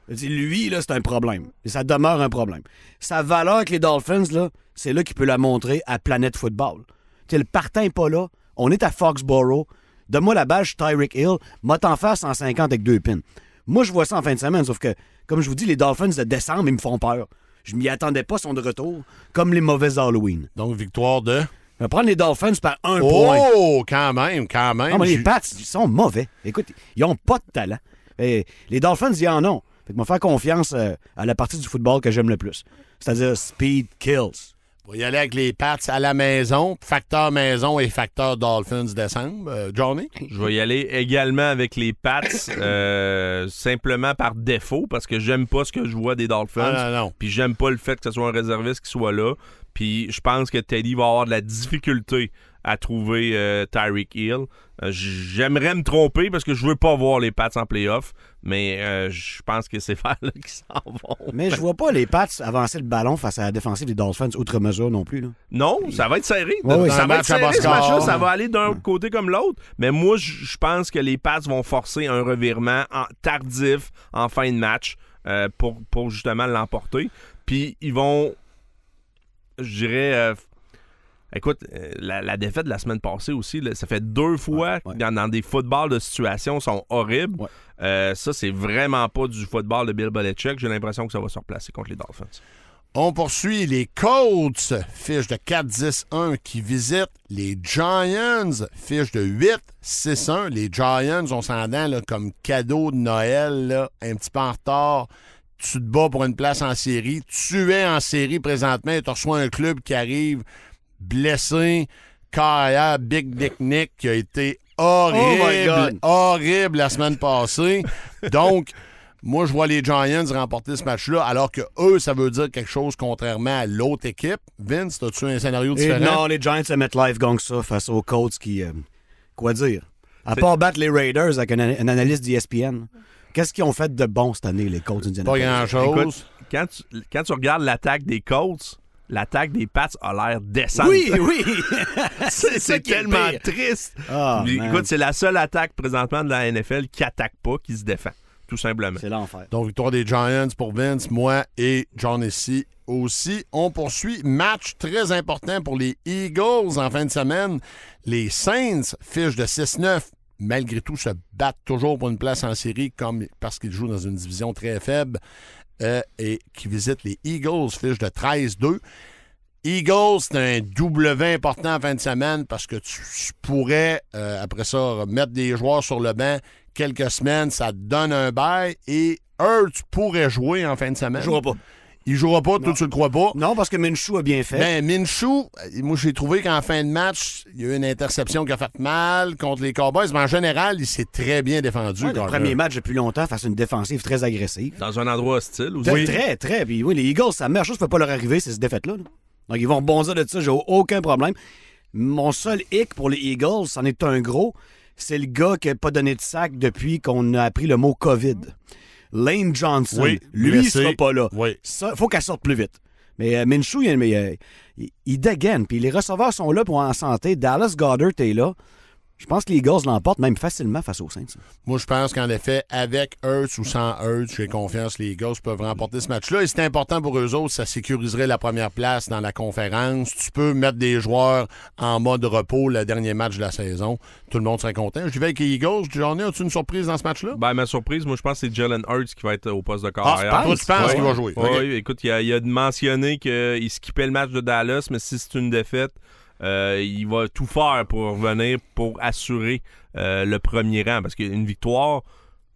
Speaker 2: Lui, là, c'est un problème. Et ça demeure un problème. Sa valeur avec les Dolphins, là, c'est là qu'il peut la montrer à Planète Football. Tu sais, le partant est pas là. On est à Foxborough. Donne-moi la balle, je suis Tyreek Hill. M'a t'en faire 150 avec deux pins. Moi, je vois ça en fin de semaine, sauf que, comme je vous dis, les Dolphins de décembre, ils me font peur. Je m'y attendais pas, ils sont de retour, comme les mauvais Halloween.
Speaker 1: Donc, victoire de?
Speaker 2: Je vais prendre les Dolphins par un point.
Speaker 1: Oh, quand même, quand même.
Speaker 2: Non, mais les Pats, ils sont mauvais. Écoute, ils ont pas de talent. Et les Dolphins, ils en ont. Fait que moi, faire confiance euh, à la partie du football que j'aime le plus. C'est-à-dire speed kills.
Speaker 1: On va y aller avec les Pats à la maison. Facteur maison et facteur Dolphins décembre. Euh, Johnny?
Speaker 3: Je vais y aller également avec les Pats, euh, simplement par défaut, parce que j'aime pas ce que je vois des Dolphins.
Speaker 1: Ah, non, non.
Speaker 3: Puis j'aime pas le fait que ce soit un réserviste qui soit là. Puis je pense que Teddy va avoir de la difficulté à trouver euh, Tyreek Hill. Euh, J'aimerais me tromper parce que je veux pas voir les Pats en playoff, mais euh, je pense que c'est là qu'ils s'en vont.
Speaker 2: Mais je vois pas les Pats avancer le ballon face à la défensive des Dolphins outre mesure non plus. Là.
Speaker 3: Non, ça va être serré.
Speaker 2: Ouais,
Speaker 3: ça va être
Speaker 1: match à
Speaker 3: serré, ce
Speaker 1: bas
Speaker 3: match-là.
Speaker 1: score.
Speaker 3: Ça va aller d'un côté comme l'autre. Mais moi, je pense que les Pats vont forcer un revirement en- tardif en fin de match pour, pour justement l'emporter. Puis ils vont, je dirais, euh, écoute, euh, la, la défaite de la semaine passée aussi, là, ça fait deux fois
Speaker 2: Ouais, ouais.
Speaker 3: Dans, dans des footballs de situation sont horribles.
Speaker 2: Ouais.
Speaker 3: Euh, ça, c'est vraiment pas du football de Bill Belichick. J'ai l'impression que ça va se replacer contre les Dolphins.
Speaker 1: On poursuit les Colts, fiche de 4-10-1 qui visitent les Giants, fiche de 8-6-1. Les Giants, on s'entend comme cadeau de Noël, là, un petit peu en retard. Tu te bats pour une place en série. Tu es en série présentement et tu reçois un club qui arrive blessé, carrière, Big Dick Nick, qui a été horrible,
Speaker 2: Oh my God.
Speaker 1: horrible la semaine passée. Donc, moi, je vois les Giants remporter ce match-là, alors que eux, ça veut dire quelque chose contrairement à l'autre équipe. Vince, as-tu un scénario
Speaker 2: Et
Speaker 1: différent?
Speaker 2: non, les Giants se mettent live gang ça face aux Colts qui. euh, quoi dire? À part battre les Raiders avec un, un analyste d'ESPN, qu'est-ce qu'ils ont fait de bon cette année, les Colts
Speaker 1: Pas
Speaker 2: d'Indianapolis?
Speaker 1: grand-chose.
Speaker 3: Quand tu, quand tu regardes l'attaque des Colts, l'attaque des Pats a l'air décente.
Speaker 2: Oui, oui!
Speaker 3: c'est tellement triste.
Speaker 2: Ah,
Speaker 3: écoute, c'est la seule attaque présentement de la NFL qui attaque pas, qui se défend. Tout simplement.
Speaker 2: C'est l'enfer.
Speaker 1: Donc, victoire des Giants pour Vince, moi et John ici aussi. On poursuit. Match très important pour les Eagles en fin de semaine. Les Saints fichent de 6-9. Malgré tout, se battent toujours pour une place en série comme parce qu'ils jouent dans une division très faible euh, et qui visitent les Eagles fichent de 13-2. Eagles, c'est un W important en fin de semaine parce que tu pourrais, euh, après ça, mettre des joueurs sur le banc quelques semaines, ça te donne un bail et Hurts pourrait jouer en fin de semaine.
Speaker 2: Je jouerai pas.
Speaker 1: Il jouera pas, toi tu le crois pas.
Speaker 2: Non, parce que Minshew a bien fait.
Speaker 1: Ben, Minshew, euh, moi j'ai trouvé qu'en fin de match, il y a eu une interception qui a fait mal contre les Cowboys, mais en général, il s'est très bien défendu.
Speaker 2: Ouais, le premier match depuis longtemps face à une défensive très agressive.
Speaker 3: Dans un endroit hostile aussi.
Speaker 2: Très, Très, très. Puis oui, les Eagles, sa meilleure chose qui peut pas leur arriver, c'est cette défaite-là. là. Donc, ils vont rebondir de ça, j'ai aucun problème. Mon seul hic pour les Eagles, c'en est un gros, c'est le gars qui n'a pas donné de sac depuis qu'on a appris le mot COVID. Lane Johnson.
Speaker 1: Oui,
Speaker 2: lui, il sera pas là.
Speaker 1: Oui.
Speaker 2: Ça, faut qu'elle sorte plus vite. Mais euh, Minshew, il, il dégaine. Puis les receveurs sont là pour en santé. Dallas Goddard est là. Je pense que les Eagles l'emportent même facilement face aux Saints.
Speaker 1: Moi, je pense qu'en effet, avec Hurts ou sans Hurts, j'ai confiance que les Eagles peuvent remporter ce match-là. Et c'est important pour eux autres, ça sécuriserait la première place dans la conférence. Tu peux mettre des joueurs en mode repos le dernier match de la saison. Tout le monde serait content. Je vais avec les Eagles. J'en ai, as-tu une surprise dans ce match-là?
Speaker 3: Ben, ma surprise, moi, je pense que c'est Jalen Hurts qui va être au poste de corps
Speaker 1: Ah, toi, tu penses
Speaker 3: Ouais.
Speaker 1: qu'il va jouer?
Speaker 3: Ouais, écoute, il a, il a mentionné qu'il skippait le match de Dallas, mais si c'est une défaite, euh, il va tout faire pour revenir pour assurer euh, le premier rang. Parce qu'une victoire,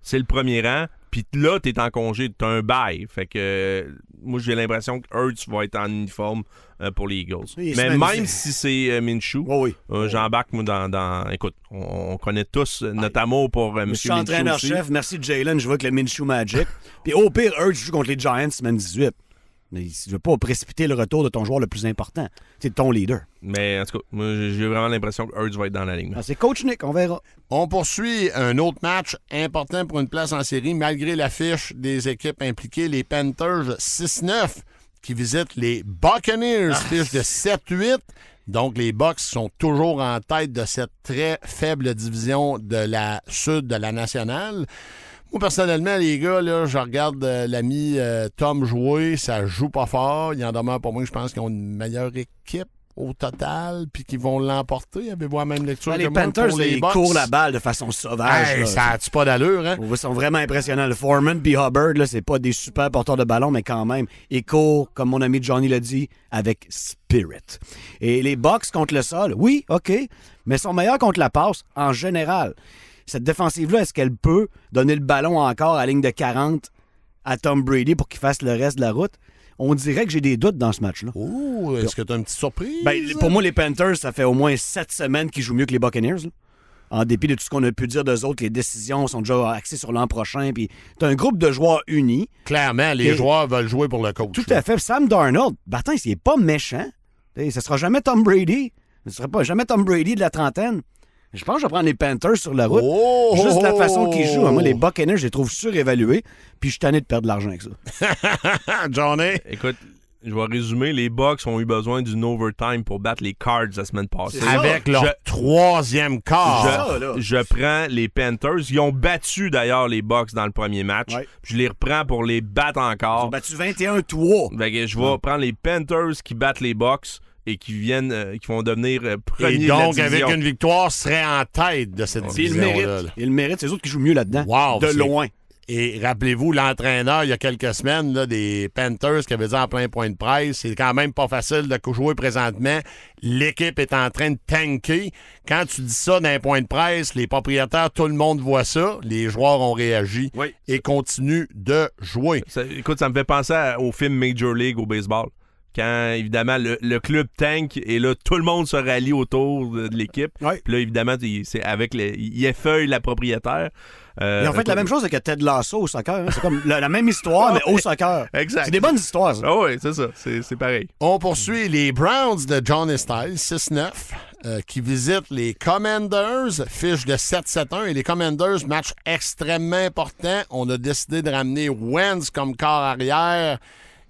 Speaker 3: c'est le premier rang. Puis là, t'es en congé, t'as un bail. Fait que euh, moi, j'ai l'impression que Hurts va être en uniforme euh, pour les Eagles.
Speaker 2: Oui,
Speaker 3: Mais même si c'est Minshew,
Speaker 2: Oui, oui.
Speaker 3: j'embarque moi dans, dans- Écoute, on, on connaît tous notre amour pour M.
Speaker 2: Je suis entraîneur-chef. Merci, Jalen. Je vois que le Minshew Magic. Puis au pire, Hurts joue contre les Giants semaine 18. Mais je veux pas précipiter le retour de ton joueur le plus important. C'est ton leader.
Speaker 3: Mais en tout cas, moi, j'ai vraiment l'impression que Hurts va être dans la ligne.
Speaker 2: Ah, c'est Coach Nick, on verra.
Speaker 1: On poursuit un autre match important pour une place en série, malgré l'affiche des équipes impliquées. Les Panthers 6-9 qui visitent les Buccaneers, fiche de 7-8. Donc, les Bucks sont toujours en tête de cette très faible division de la sud de la nationale. Moi, personnellement, les gars, là, je regarde euh, l'ami euh, Tom jouer. Ça joue pas fort. Il en demeure pour moi, je pense qu'ils ont une meilleure équipe au total, puis qu'ils vont l'emporter. Avez-vous la même lecture que
Speaker 2: les
Speaker 1: moi
Speaker 2: Panthers,
Speaker 1: pour les
Speaker 2: ils courent la balle de façon sauvage.
Speaker 1: Hey, ça a-tu pas d'allure, hein?
Speaker 2: Ils sont vraiment impressionnants. Le Foreman puis Hubbard, là, c'est pas des super porteurs de ballon, mais quand même, ils courent, comme mon ami Johnny l'a dit, avec spirit. Et les Bucks contre le sol, oui, OK, mais sont meilleurs contre la passe en général. Cette défensive-là, est-ce qu'elle peut donner le ballon encore à la ligne de 40 à Tom Brady pour qu'il fasse le reste de la route? On dirait que j'ai des doutes dans ce match-là.
Speaker 1: Oh, est-ce que tu as une petite surprise?
Speaker 2: Ben, pour moi, les Panthers, ça fait au moins sept semaines qu'ils jouent mieux que les Buccaneers. là. En dépit de tout ce qu'on a pu dire d'eux autres, les décisions sont déjà axées sur l'an prochain. Puis t'as un groupe de joueurs unis.
Speaker 1: Clairement, les
Speaker 2: Et-
Speaker 1: joueurs veulent jouer pour le coach.
Speaker 2: Tout
Speaker 1: là.
Speaker 2: à fait. Sam Darnold, Bartin, il est pas méchant. Ce sera jamais Tom Brady. Ce sera pas jamais Tom Brady de la trentaine. Je pense que je vais prendre les Panthers sur la route.
Speaker 1: Oh!
Speaker 2: Juste la façon qu'ils jouent. Moi, les Buccaneers, je les trouve surévalués. Puis je suis tanné de perdre de l'argent avec ça.
Speaker 1: Johnny?
Speaker 3: Écoute, je vais résumer. Les Bucks ont eu besoin d'une overtime pour battre les Cards la semaine passée.
Speaker 1: Avec leur
Speaker 3: Je-
Speaker 1: troisième quart.
Speaker 3: Je, je prends les Panthers. Ils ont battu d'ailleurs les Bucks dans le premier match.
Speaker 2: Ouais.
Speaker 3: Je les reprends pour les battre
Speaker 2: Ils ont
Speaker 3: encore.
Speaker 2: battu 21-3.
Speaker 3: Fait que je vais prendre les Panthers qui battent les Bucks et qui viennent, euh, qui vont devenir euh, premiers
Speaker 1: Et
Speaker 3: de la
Speaker 1: donc, avec
Speaker 3: division.
Speaker 1: une victoire, serait en tête de cette
Speaker 2: méritent.
Speaker 1: là.
Speaker 2: Ils le méritent. C'est eux autres qui jouent mieux là-dedans.
Speaker 1: Wow,
Speaker 2: de loin.
Speaker 1: Et rappelez-vous, l'entraîneur, il y a quelques semaines, là, des Panthers qui avait dit en plein point de presse, c'est quand même pas facile de jouer présentement. L'équipe est en train de tanker. Quand tu dis ça d'un point de presse, les propriétaires, tout le monde voit ça. Les joueurs ont réagi
Speaker 3: Oui.
Speaker 1: et continuent de jouer.
Speaker 3: Ça- écoute, ça me fait penser au film Major League au baseball. Quand, évidemment, le, le club tank et là, tout le monde se rallie autour de, de l'équipe.
Speaker 2: Ouais.
Speaker 3: Puis là, évidemment, il- c'est avec le, il effeuille la propriétaire. Euh,
Speaker 2: Ils ont fait la même chose avec Ted Lasso au soccer. hein. C'est comme la, la même histoire, mais au soccer.
Speaker 3: Exact.
Speaker 2: C'est des bonnes histoires, ça.
Speaker 3: Ah oui, c'est ça. C'est c'est pareil.
Speaker 1: On poursuit les Browns de John Styles, 6-9. euh, qui visite les Commanders, fiche de 7-7-1. Et les Commanders, match extrêmement important. On a décidé de ramener Wentz comme corps arrière.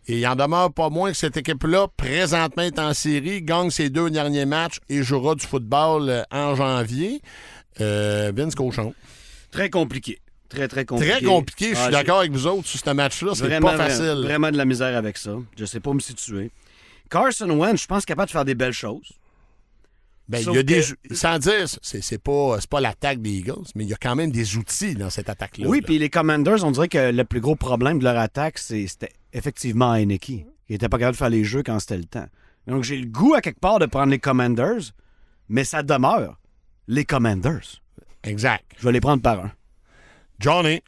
Speaker 1: Et il en demeure pas moins que cette équipe-là, présentement, est en série, gagne ses deux derniers matchs et jouera du football euh, en janvier. Euh, Vince Cochon.
Speaker 2: Très compliqué. Très, très compliqué.
Speaker 1: Très compliqué. Je suis
Speaker 2: Ah,
Speaker 1: d'accord avec vous autres sur ce match-là. C'est pas facile.
Speaker 2: Vraiment, vraiment de la misère avec ça. Je sais pas me situer. Carson Wentz, je pense, capable de faire des belles choses.
Speaker 1: Ben, il y a des,
Speaker 2: que-
Speaker 1: sans dire, c'est, pas, c'est pas l'attaque des Eagles, mais il y a quand même des outils dans cette attaque-là.
Speaker 2: Oui, puis les Commanders, on dirait que le plus gros problème de leur attaque, c'est- c'était effectivement Heineke. Il était pas capable de faire les jeux quand c'était le temps. Donc, j'ai le goût, à quelque part, de prendre les Commanders, mais ça demeure les Commanders.
Speaker 1: Exact.
Speaker 2: Je vais les prendre par un.
Speaker 1: Johnny.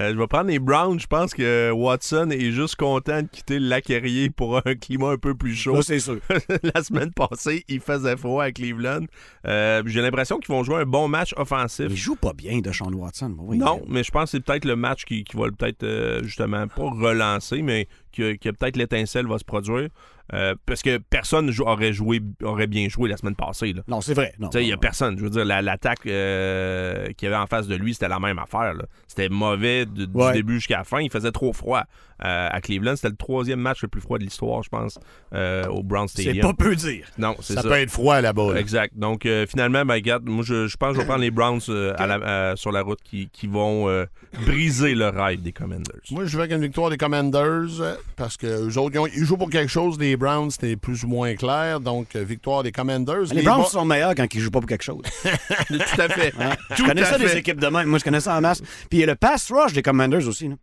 Speaker 3: Euh, je vais prendre les Browns. Je pense que Watson est juste content de quitter le lac Erie pour un climat un peu plus chaud.
Speaker 2: C'est sûr.
Speaker 3: la semaine passée, il faisait froid à Cleveland. Euh, J'ai l'impression qu'ils vont jouer un bon match offensif.
Speaker 2: Il joue pas bien de Sean Watson. Oui,
Speaker 3: Non, mais je pense que c'est peut-être le match qui, qui va peut-être euh, justement pas relancer, mais que, que peut-être l'étincelle va se produire. Euh, parce que personne jou- aurait joué aurait bien joué la semaine passée. là.
Speaker 2: Non, c'est vrai.
Speaker 3: Il n'y a personne. Je veux dire, la- l'attaque euh, qu'il y avait en face de lui, c'était la même affaire. C'était mauvais de- du début jusqu'à la fin. Il faisait trop froid euh, à Cleveland. C'était le troisième match le plus froid de l'histoire, je pense, au Brown
Speaker 2: C'est
Speaker 3: Stadium.
Speaker 2: pas peu dire.
Speaker 3: Non, c'est
Speaker 1: Ça,
Speaker 3: ça.
Speaker 1: peut être froid là-bas. là.
Speaker 3: Exact. Donc, finalement, ben, regarde, moi, je, je pense que je vais prendre les Browns à la- sur la route qui, qui vont briser le rêve des Commanders.
Speaker 1: Moi, je vais avec une victoire des Commanders parce que eux autres, ils, ont- ils jouent pour quelque chose. Les Browns, c'était plus ou moins clair. Donc, euh, victoire des Commanders.
Speaker 2: Les Browns sont meilleurs quand ils jouent pas pour quelque chose.
Speaker 3: Tout à fait.
Speaker 2: Hein? Je connais ça des équipes de même. Moi, je connais ça en masse. Puis il y a le pass rush des Commanders aussi, là,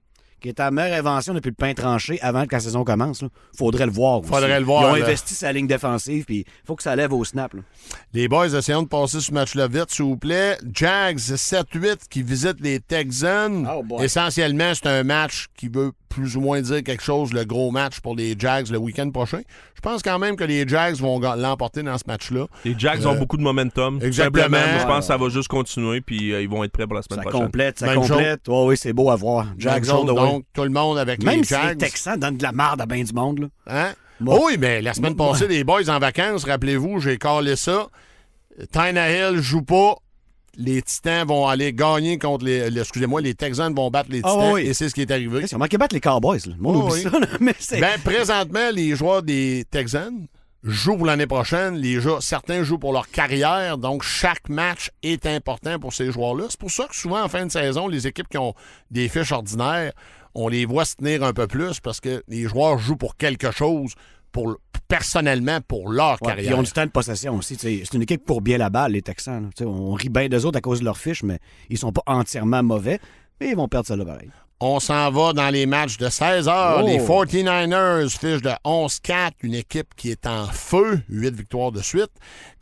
Speaker 2: qui est la meilleure invention depuis le pain tranché avant que la saison commence. là. Faudrait le voir. aussi.
Speaker 1: Faudrait le voir,
Speaker 2: Ils ont
Speaker 1: là.
Speaker 2: investi sa ligne défensive, puis il faut que ça lève au snap. là.
Speaker 1: Les boys, essayons de passer ce match-là vite, s'il vous plaît. Jags 7-8 qui visitent les Texans.
Speaker 2: Oh.
Speaker 1: Essentiellement, c'est un match qui veut plus ou moins dire quelque chose, le gros match pour les Jags le week-end prochain. Je pense quand même que les Jags vont l'emporter dans ce match-là.
Speaker 3: Les Jags ont beaucoup de momentum.
Speaker 1: exactement.
Speaker 3: simplement. Je pense que ça va juste continuer, puis euh, ils vont être prêts pour la semaine
Speaker 2: Ça
Speaker 3: prochaine.
Speaker 2: complète, ça
Speaker 1: Même
Speaker 2: complète. Ouais, oui, c'est beau à voir.
Speaker 1: Jags
Speaker 2: Jags way.
Speaker 1: donc, tout le monde avec
Speaker 2: Même
Speaker 1: les
Speaker 2: si les
Speaker 1: Jags.
Speaker 2: Texans donnent de la marde à bien du monde. Là.
Speaker 1: Hein? Oui, mais la semaine passée, les boys en vacances, rappelez-vous, j'ai calé ça. Tyna Hill joue pas. Les Titans vont aller gagner contre les. les- Excusez-moi, les Texans vont battre les
Speaker 2: Ah
Speaker 1: Titans.
Speaker 2: oui.
Speaker 1: Et c'est ce qui est arrivé.
Speaker 2: Ils ont manqué battre les Cowboys. Là. Le monde
Speaker 1: Oh,
Speaker 2: oublie
Speaker 1: oui.
Speaker 2: ça. là, mais c'est...
Speaker 1: Ben, présentement, les joueurs des Texans jouent pour l'année prochaine. Les certains jouent pour leur carrière. Donc, chaque match est important pour ces joueurs-là. C'est pour ça que souvent, en fin de saison, les équipes qui ont des fiches ordinaires, on les voit se tenir un peu plus parce que les joueurs jouent pour quelque chose, pour, personnellement, pour leur
Speaker 2: Ouais,
Speaker 1: carrière.
Speaker 2: ils ont du temps de possession aussi. C'est une équipe pour bien la balle, les Texans. là. On rit bien d'eux autres à cause de leur fiche, mais ils sont pas entièrement mauvais. Mais ils vont perdre celle-là pareil.
Speaker 1: On s'en va dans les matchs de 16 heures.
Speaker 2: Oh.
Speaker 1: Les 49ers fichent de 11-4, une équipe qui est en feu, 8 victoires de suite,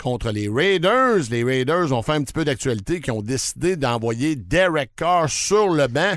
Speaker 1: contre les Raiders. Les Raiders ont fait un petit peu d'actualité, qui ont décidé d'envoyer Derek Carr sur le banc.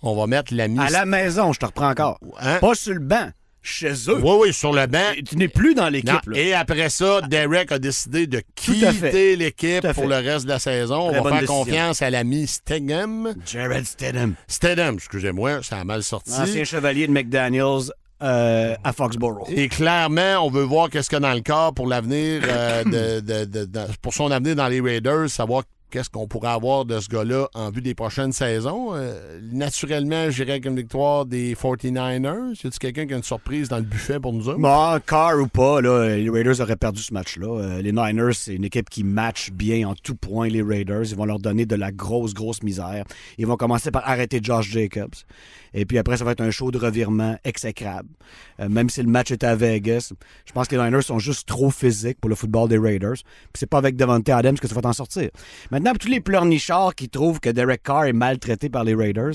Speaker 1: On va mettre l'ami...
Speaker 2: À la maison, je te reprends encore.
Speaker 1: Hein?
Speaker 2: Pas sur le banc, chez eux.
Speaker 1: Oui, oui, sur le banc.
Speaker 2: Et Tu n'es plus dans l'équipe.
Speaker 1: Et après ça, Derek a décidé de quitter l'équipe pour le reste de la saison.
Speaker 2: Très
Speaker 1: On va faire
Speaker 2: décision.
Speaker 1: confiance à l'ami Stegum.
Speaker 2: Jared Stidham,
Speaker 1: Stedham, excusez-moi, ça a mal sorti.
Speaker 2: ancien chevalier de McDaniels euh, à Foxborough.
Speaker 1: Et clairement, on veut voir qu'est-ce qu'il y a dans le corps pour l'avenir, euh, de, de- de- de- pour son avenir dans les Raiders, savoir qu'est-ce qu'on pourrait avoir de ce gars-là en vue des prochaines saisons? Euh, naturellement, j'irais avec une victoire des 49ers. Y a-t-il quelqu'un qui a une surprise dans le buffet pour nous autres?
Speaker 2: Bon, Carr ou pas, là, les Raiders auraient perdu ce match-là. Euh, les Niners, c'est une équipe qui match bien en tout point les Raiders. Ils vont leur donner de la grosse, grosse misère. Ils vont commencer par arrêter Josh Jacobs. Et puis après, ça va être un show de revirement exécrable. Euh, même si le match est à Vegas, je pense que les Niners sont juste trop physiques pour le football des Raiders. Puis c'est pas avec Devontae Adams que ça va t'en sortir. Maintenant, tous les pleurnichards qui trouvent que Derek Carr est maltraité par les Raiders,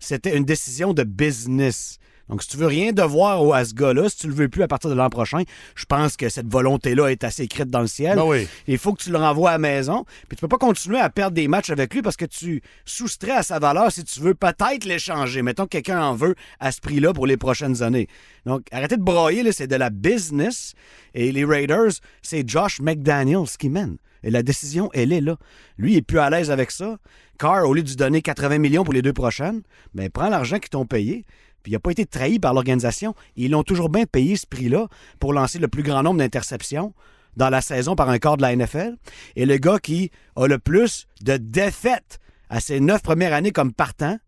Speaker 2: c'était une décision de business. Donc, si tu veux rien devoir au- à ce gars-là, si tu le veux plus à partir de l'an prochain, je pense que cette volonté-là est assez écrite dans le ciel.
Speaker 1: Ben oui.
Speaker 2: Il faut que tu le renvoies à la maison. Puis tu peux pas continuer à perdre des matchs avec lui parce que tu soustrais à sa valeur si tu veux peut-être l'échanger. Mettons que quelqu'un en veut à ce prix-là pour les prochaines années. Donc, arrêtez de broyer, c'est de la business. Et les Raiders, c'est Josh McDaniels qui mène. Et la décision, elle est là. Lui, il est plus à l'aise avec ça. Carr, au lieu de lui donner 80 millions pour les deux prochaines, ben, prends l'argent qu'ils t'ont payé. Puis il n'a pas été trahi par l'organisation. Ils l'ont toujours bien payé ce prix-là pour lancer le plus grand nombre d'interceptions dans la saison par un quart de la NFL et le gars qui a le plus de défaites à ses neuf premières années comme partant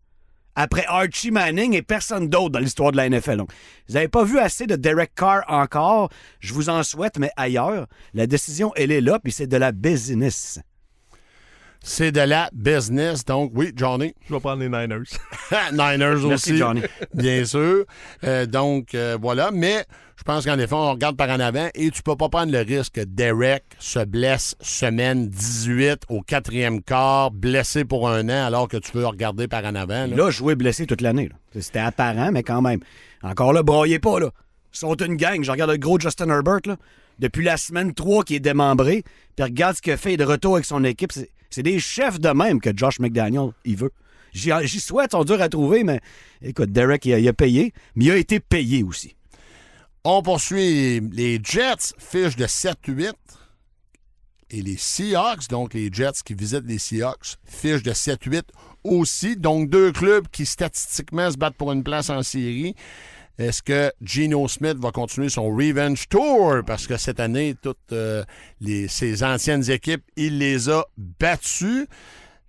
Speaker 2: après Archie Manning et personne d'autre dans l'histoire de la NFL. Donc, vous n'avez pas vu assez de Derek Carr encore. Je vous en souhaite, mais ailleurs, la décision, elle est là, puis c'est de la business.
Speaker 1: C'est de la business. Donc, oui, Johnny.
Speaker 3: Je vais prendre les Niners.
Speaker 1: Niners
Speaker 2: Merci,
Speaker 1: aussi.
Speaker 2: Johnny.
Speaker 1: Bien sûr. Euh, donc, euh, voilà. Mais je pense qu'en effet, on regarde par en avant et tu peux pas prendre le risque que Derek se blesse semaine 18 au quatrième quart, blessé pour un an, alors que tu veux regarder par en avant. là.
Speaker 2: A joué blessé toute l'année. là. C'était apparent, mais quand même. Encore là, broyez pas, là. Ils sont une gang. Je regarde le gros Justin Herbert, là. Depuis la semaine 3 qui est démembré. Puis regarde ce qu'il a fait de retour avec son équipe. C'est- C'est des chefs de même que Josh McDaniel, il veut. J'y souhaite, sont durs à trouver, mais écoute, Derek, il a payé, mais il a été payé aussi.
Speaker 1: On poursuit les Jets, fiche de 7-8. Et les Seahawks, donc les Jets qui visitent les Seahawks, fiche de 7-8 aussi. Donc deux clubs qui statistiquement se battent pour une place en série. Est-ce que Geno Smith va continuer son Revenge Tour? Parce que cette année, toutes euh, les, ses anciennes équipes, il les a battues.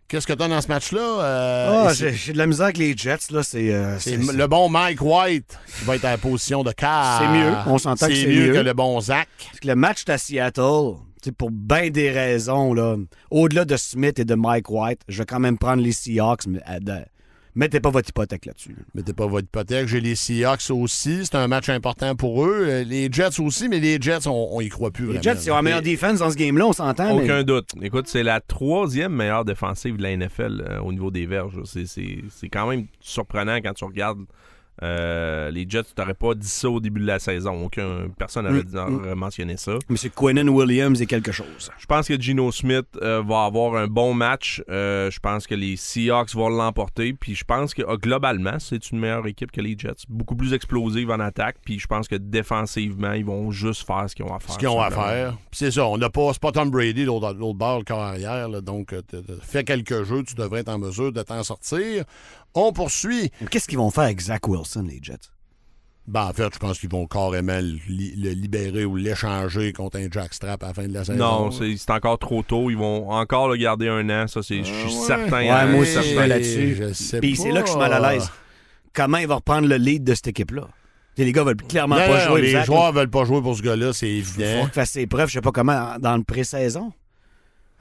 Speaker 1: Qu'est-ce que tu as dans ce match-là? Euh,
Speaker 2: Ah, j'ai de la misère avec les Jets, là. C'est euh,
Speaker 1: c'est le bon Mike White qui va être à la position de quart.
Speaker 2: C'est mieux. On s'entend que c'est mieux.
Speaker 1: que le bon Zach.
Speaker 2: Que le match à Seattle, pour bien des raisons, là, au-delà de Smith et de Mike White, je vais quand même prendre les Seahawks, mais à de- mettez pas votre hypothèque là-dessus. là.
Speaker 1: Mettez pas votre hypothèque. J'ai les Seahawks aussi. C'est un match important pour eux. Euh, Les Jets aussi, mais les Jets, on, on y croit plus
Speaker 2: Les
Speaker 1: vraiment.
Speaker 2: Jets, ils ont la meilleure défense dans ce game-là, on s'entend. mais-
Speaker 3: Aucun doute. Écoute, c'est la troisième meilleure défensive de la NFL euh, au niveau des verges. là. C'est- C'est c'est quand même surprenant quand tu regardes euh, les Jets. Tu n'aurais pas dit ça au début de la saison. Aucun, personne n'aurait
Speaker 2: Mm,
Speaker 3: aurait mentionné ça.
Speaker 2: M. Quinnen Williams est quelque chose.
Speaker 3: Je pense que Geno Smith euh, va avoir un bon match. Euh, je pense que les Seahawks vont l'emporter. Puis je pense que euh, globalement, c'est une meilleure équipe que les Jets. Beaucoup plus explosive en attaque. Puis je pense que défensivement, ils vont juste faire ce qu'ils ont à faire.
Speaker 1: Ce qu'ils ont à faire. Puis c'est ça. On n'a pas, c'est pas Tom Brady, l'autre bord, le corps arrière. là. donc, fait quelques jeux, tu devrais être en mesure de t'en sortir. On poursuit.
Speaker 2: Qu'est-ce qu'ils vont faire avec Zach Wilson, les Jets?
Speaker 1: Ben, en fait, je pense qu'ils vont carrément le, li- le libérer ou l'échanger contre un jackstrap à la fin de la saison.
Speaker 3: Non, c'est encore trop tôt. Ils vont encore le garder un an. Ça, c'est, je suis
Speaker 1: ouais.
Speaker 3: certain.
Speaker 2: Ouais,
Speaker 3: hein,
Speaker 2: moi aussi,
Speaker 3: certain.
Speaker 2: je vais là-dessus.
Speaker 1: Je sais
Speaker 2: Puis c'est là que je suis mal à l'aise. Comment il va reprendre le lead de cette équipe-là? Les gars veulent clairement
Speaker 1: Non,
Speaker 2: pas
Speaker 1: non,
Speaker 2: jouer.
Speaker 1: les
Speaker 2: Zach,
Speaker 1: joueurs veulent pas jouer pour ce gars-là, c'est
Speaker 2: Il faut qu'il fasse ses preuves, je sais pas comment, dans le pré-saison.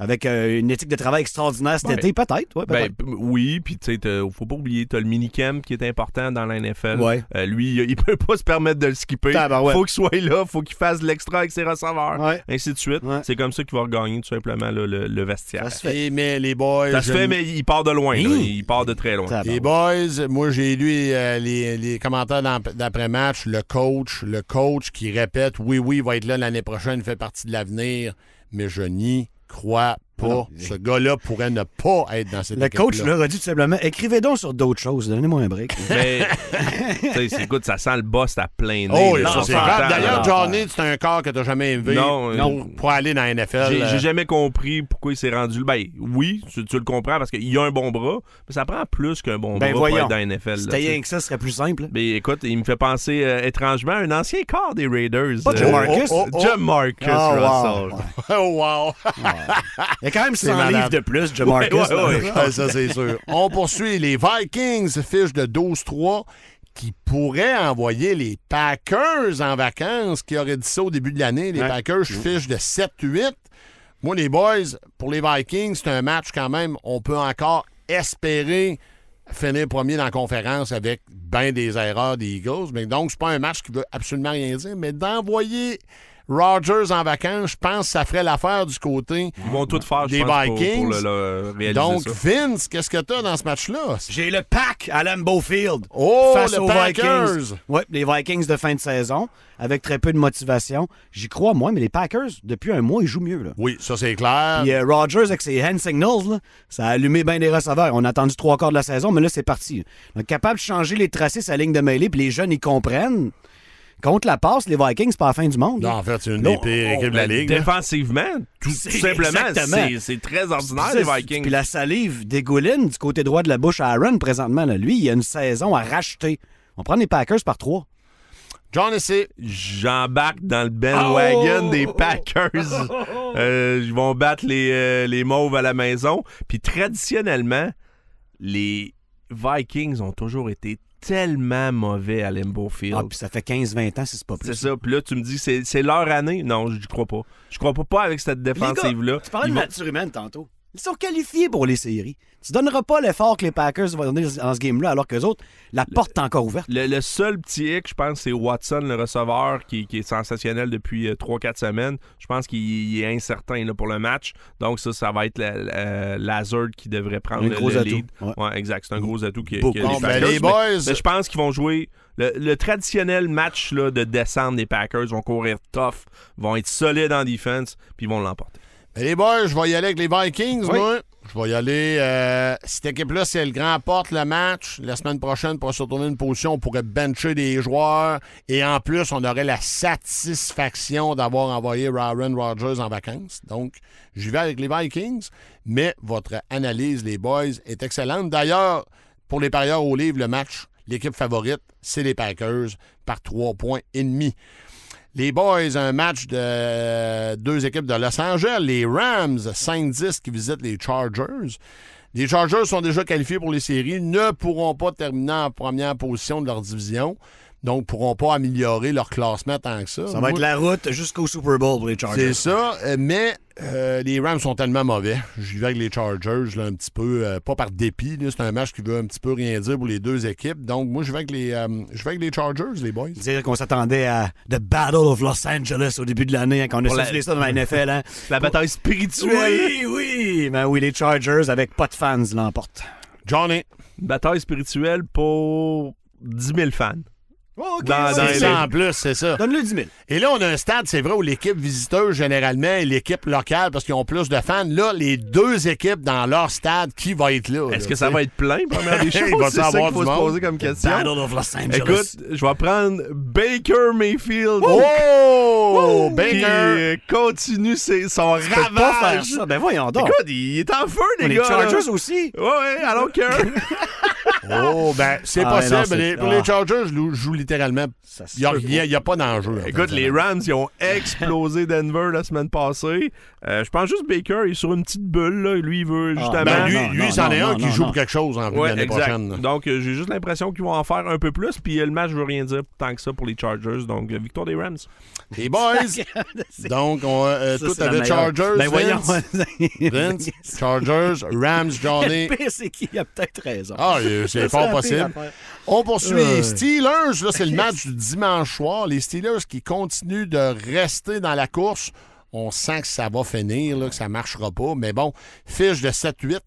Speaker 2: Avec euh, une éthique de travail extraordinaire cet
Speaker 3: Ouais.
Speaker 2: été, peut-être. Ouais,
Speaker 3: Ben, oui, puis tu sais, faut pas oublier, t'as le minicamp qui est important dans la NFL.
Speaker 2: Ouais.
Speaker 3: Euh, lui, il, il peut pas se permettre de le skipper.
Speaker 2: Tabarouette.
Speaker 3: Faut qu'il soit là, faut qu'il fasse de l'extra avec ses receveurs,
Speaker 2: Ouais.
Speaker 3: ainsi de suite.
Speaker 2: Ouais.
Speaker 3: C'est comme ça qu'il va regagner tout simplement là, le, le vestiaire.
Speaker 2: Ça se fait.
Speaker 1: Mais les boys.
Speaker 3: Ça se fait, mais il part de loin. là.
Speaker 2: Hi.
Speaker 3: Il part de très loin.
Speaker 1: Les boys, moi j'ai lu euh, les, les commentaires d'après-match, le coach, le coach qui répète oui, oui, il va être là l'année prochaine, il fait partie de l'avenir, mais je n'y crois pas.
Speaker 2: Non.
Speaker 1: Ce gars-là pourrait ne pas être dans cette
Speaker 2: Le coach leur a dit tout simplement écrivez donc sur d'autres choses, donnez-moi un break.
Speaker 3: Mais, écoute, ça sent le boss à plein nez.
Speaker 1: Oh. D'ailleurs. Johnny, c'est un corps que tu n'as jamais élevé
Speaker 3: Non,
Speaker 1: pour,
Speaker 3: non.
Speaker 1: pour aller dans la NFL.
Speaker 3: J'ai
Speaker 1: euh,
Speaker 3: jamais compris pourquoi il s'est rendu. Ben oui, tu, tu le comprends parce qu'il a un bon bras, mais ça prend plus qu'un bon
Speaker 2: Ben
Speaker 3: bras
Speaker 2: voyons.
Speaker 3: pour être dans la NFL. là,
Speaker 2: rien que ça, ce serait plus simple.
Speaker 3: Mais écoute, il me fait penser euh, étrangement à un ancien corps des Raiders.
Speaker 2: Pas
Speaker 3: Euh,
Speaker 2: Jamarcus?
Speaker 1: oh, oh.
Speaker 3: Jamarcus
Speaker 2: Oh, wow.
Speaker 3: Russell.
Speaker 1: Oh, wow!
Speaker 2: A quand même 100
Speaker 1: malade.
Speaker 2: livres de plus,
Speaker 3: ouais, ouais. Ouais,
Speaker 1: ça, c'est sûr. On poursuit. Les Vikings fichent de 12-3 qui pourraient envoyer les Packers en vacances, qui auraient dit ça au début de l'année? Les. Packers fichent de 7-8. Moi, les boys, pour les Vikings, c'est un match quand même, on peut encore espérer finir premier dans la conférence avec bien des erreurs des Eagles. Mais donc, c'est pas un match qui veut absolument rien dire, mais d'envoyer Rodgers en vacances, je pense que ça ferait l'affaire du côté
Speaker 3: Ils vont tout faire, je
Speaker 1: Des
Speaker 3: pense, pour- pour,
Speaker 1: Vikings.
Speaker 3: le, le réaliser
Speaker 1: donc,
Speaker 3: ça.
Speaker 1: Vince, qu'est-ce que t'as dans ce match-là?
Speaker 2: J'ai le pack à Lambeau Field.
Speaker 1: Oh,
Speaker 2: face
Speaker 1: le
Speaker 2: aux
Speaker 1: Packers!
Speaker 2: Vikings. Oui, les Vikings de fin de saison, avec très peu de motivation. J'y crois, moi, mais les Packers, depuis un mois, ils jouent mieux. Là.
Speaker 1: Oui, ça c'est clair.
Speaker 2: Puis euh, Rodgers, avec ses hand signals, là, ça a allumé bien des receveurs. On a attendu trois quarts de la saison, mais là, c'est parti. Donc, capable de changer les tracés, sa ligne de mêlée, puis les jeunes, ils comprennent. Contre la passe, les Vikings, c'est pas la fin du monde.
Speaker 1: Non, en fait, c'est une des pires équipes de la
Speaker 3: Ben,
Speaker 1: Ligue. là.
Speaker 3: Défensivement, tout, simplement, c'est- très ordinaire, les Vikings.
Speaker 2: Puis la salive dégouline du côté droit de la bouche à Aaron présentement. là. Lui, il a une saison à racheter. On prend les Packers par trois.
Speaker 1: John ici.
Speaker 3: J'embarque dans le bandwagon
Speaker 5: Oh!
Speaker 3: des Packers. Euh, ils vont battre les, euh, les Mauves à la maison. Puis traditionnellement, les Vikings ont toujours été tellement mauvais à Limbo Field.
Speaker 2: Ah, puis ça fait 15-20 ans, si c'est pas plus.
Speaker 3: c'est ça. Puis là, tu me dis, c'est, c'est leur année. Non, je crois pas. Je crois pas, pas avec cette défensive-là.
Speaker 2: Tu parlais
Speaker 3: Ils
Speaker 2: de
Speaker 3: vont-
Speaker 2: nature humaine tantôt. Ils sont qualifiés pour les séries. Tu donneras pas l'effort que les Packers vont donner dans ce game-là, alors que les autres, la porte est encore ouverte.
Speaker 3: Le, le seul petit hic, je pense, c'est Watson, le receveur, qui, qui est sensationnel depuis euh, 3-4 semaines. Je pense qu'il il est incertain là, pour le match. Donc, ça, ça va être la- la- Lazard qui devrait prendre
Speaker 2: Un
Speaker 3: le,
Speaker 2: gros
Speaker 3: le
Speaker 2: atout.
Speaker 3: lead.
Speaker 2: Ouais.
Speaker 3: Ouais, exact. C'est un gros atout qui, qui les Packers.
Speaker 1: les boys.
Speaker 3: mais je pense qu'ils vont jouer le, le traditionnel match là, de descente des Packers. vont courir tough, vont être solides en défense, puis ils vont l'emporter.
Speaker 1: Les boys, je vais y aller avec les Vikings,
Speaker 2: Oui.
Speaker 1: moi. Je vais y aller. euh, cette équipe-là, si elle remporte le match, la semaine prochaine, pour se retourner une position, on pourrait bencher des joueurs. Et en plus, on aurait la satisfaction d'avoir envoyé Aaron Rodgers en vacances. Donc, j'y vais avec les Vikings. Mais votre analyse, les boys, est excellente. D'ailleurs, pour les parieurs au livre, le match, l'équipe favorite, c'est les Packers par trois points et demi. Les Boys, un match de euh, deux équipes de Los Angeles, les Rams 5-10 qui visitent les Chargers. Les Chargers sont déjà qualifiés pour les séries, ne pourront pas terminer en première position de leur division, donc ne pourront pas améliorer leur classement tant que ça.
Speaker 2: Ça va
Speaker 1: Moi,
Speaker 2: être la route jusqu'au Super Bowl pour les Chargers.
Speaker 1: c'est ça, euh, mais euh, les Rams sont tellement mauvais. J'y vais avec les Chargers, là, un petit peu, euh, pas par dépit. C'est un match qui veut un petit peu rien dire pour les deux équipes. Donc, moi, je vais avec les, euh, je vais avec les Chargers, les boys.
Speaker 2: Dire qu'on s'attendait à The Battle of Los Angeles au début de l'année, hein, quand on a
Speaker 3: la-
Speaker 2: sorti ça dans la NFL. Hein.
Speaker 3: La bataille spirituelle.
Speaker 2: Oui, oui. Ben oui, les Chargers avec pas de fans l'emportent.
Speaker 1: Johnny.
Speaker 3: Bataille spirituelle pour 10 000 fans.
Speaker 2: OK,
Speaker 3: Dans-
Speaker 2: ouais.
Speaker 3: dans
Speaker 1: C'est
Speaker 3: les-
Speaker 1: ça en plus, c'est ça.
Speaker 2: Donne-le 10 000.
Speaker 1: Et là, on a un stade, c'est vrai, où l'équipe visiteuse, généralement, et l'équipe locale, parce qu'ils ont plus de fans. Là, les deux équipes dans leur stade, qui va être là?
Speaker 3: Est-ce que ça va être plein, première des choses?
Speaker 1: Il va
Speaker 3: C'est ça
Speaker 1: avoir
Speaker 3: qu'il faut
Speaker 1: du
Speaker 3: se
Speaker 1: monde.
Speaker 3: poser comme question.
Speaker 2: Battle of Los Angeles.
Speaker 3: Écoute, je vais prendre Baker Mayfield.
Speaker 1: Oh!
Speaker 3: Qui
Speaker 1: Baker!
Speaker 3: euh, continue ses, son
Speaker 2: peux pas faire
Speaker 3: ravage.
Speaker 2: ça. Ben voyons donc.
Speaker 3: Écoute, il est en feu, les
Speaker 2: les
Speaker 3: gars.
Speaker 2: Chargers
Speaker 3: là.
Speaker 2: aussi.
Speaker 3: Ouais, ouais, I don't care.
Speaker 1: Oh, ben, c'est
Speaker 2: Ah,
Speaker 1: possible.
Speaker 2: non,
Speaker 1: Les- pour
Speaker 2: ah.
Speaker 1: les Chargers, je joue, je joue littéralement.
Speaker 2: Ça se
Speaker 1: Il n'y a, y a pas d'enjeu. en
Speaker 3: Écoute, les Rams, ils ont explosé Denver la semaine passée. Euh, je pense juste Baker, il est sur une petite bulle. Là. Lui, il veut justement...
Speaker 1: Ben,
Speaker 2: Non,
Speaker 1: lui, lui c'en est un
Speaker 2: non,
Speaker 1: qui
Speaker 2: non,
Speaker 1: joue
Speaker 2: non.
Speaker 1: pour quelque chose en
Speaker 3: Ouais,
Speaker 1: l'année prochaine.
Speaker 3: Donc, euh, j'ai juste l'impression qu'ils vont en faire un peu plus. Puis euh, le match veut rien dire tant que ça pour les Chargers. Donc, euh, victoire des Rams.
Speaker 1: Les boys, donc, on, euh,
Speaker 2: Ça,
Speaker 1: tout. Chargers.
Speaker 2: Ben voyons.
Speaker 1: Vince, Chargers, Rams, Johnny.
Speaker 2: Le pire, c'est qu'il a peut-être raison.
Speaker 1: Ah, c'est fort possible. On poursuit
Speaker 2: Euh.
Speaker 1: les Steelers. Là, c'est le match du dimanche soir. Les Steelers qui continuent de rester dans la course. On sent que ça va finir, là, que ça ne marchera pas. Mais bon, fiche de 7-8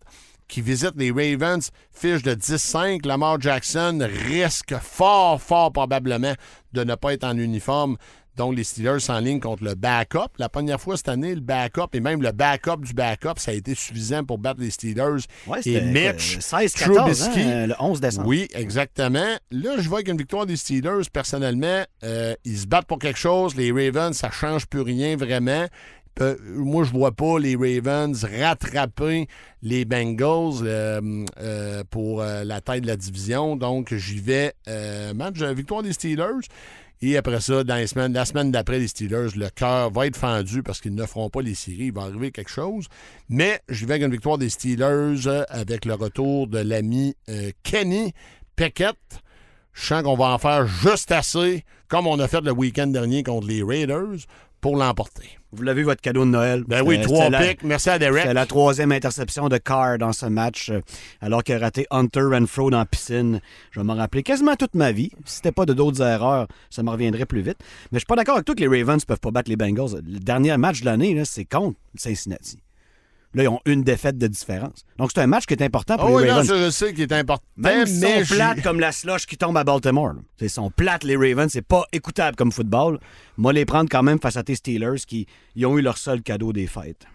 Speaker 1: qui visite les Ravens, fiche de 10-5. Lamar Jackson risque fort, fort probablement de ne pas être en uniforme. Donc, les Steelers s'enlignent contre le backup. La première fois cette année, le backup et même le backup du backup, ça a été suffisant pour battre les Steelers.
Speaker 2: Ouais,
Speaker 1: et Mitch
Speaker 2: euh, 16-14
Speaker 1: Trubisky.
Speaker 2: hein, le 11 décembre.
Speaker 1: Oui, exactement. Là, je vois qu'une victoire des Steelers, personnellement, euh, ils se battent pour quelque chose. Les Ravens, ça change plus rien vraiment. Peu- moi, je vois pas les Ravens rattraper les Bengals euh, euh, pour euh, la taille de la division. Donc, j'y vais. Euh, match de victoire des Steelers. Et après ça, dans la semaine d'après, les Steelers, le cœur va être fendu parce qu'ils ne feront pas les séries. Il va arriver quelque chose. Mais je vais avec une victoire des Steelers euh, avec le retour de l'ami euh, Kenny Pickett. Je sens qu'on va en faire juste assez, comme on a fait le week-end dernier contre les Raiders, pour l'emporter.
Speaker 2: Vous l'avez vu, votre cadeau de Noël.
Speaker 1: Ben oui, trois picks. Merci à Derek.
Speaker 2: C'est la troisième interception de Carr dans ce match, euh, alors qu'il a raté Hunter Renfro dans la piscine. Je vais m'en rappeler quasiment toute ma vie. Si c'était pas de d'autres erreurs, ça me reviendrait plus vite. Mais je suis pas d'accord avec toi que les Ravens peuvent pas battre les Bengals. Le dernier match de l'année, c'est contre Cincinnati. Là, ils ont une défaite de différence. Donc, c'est un match qui est important pour
Speaker 1: Oh oui,
Speaker 2: les
Speaker 1: là,
Speaker 2: Ravens.
Speaker 1: je sais qu'il est important.
Speaker 2: Même
Speaker 1: mais
Speaker 2: sont plates comme la slush qui tombe à Baltimore. Ils sont plates, les Ravens. C'est pas écoutable comme football. Moi, les prendre quand même face à tes Steelers qui ils ont eu leur seul cadeau des fêtes.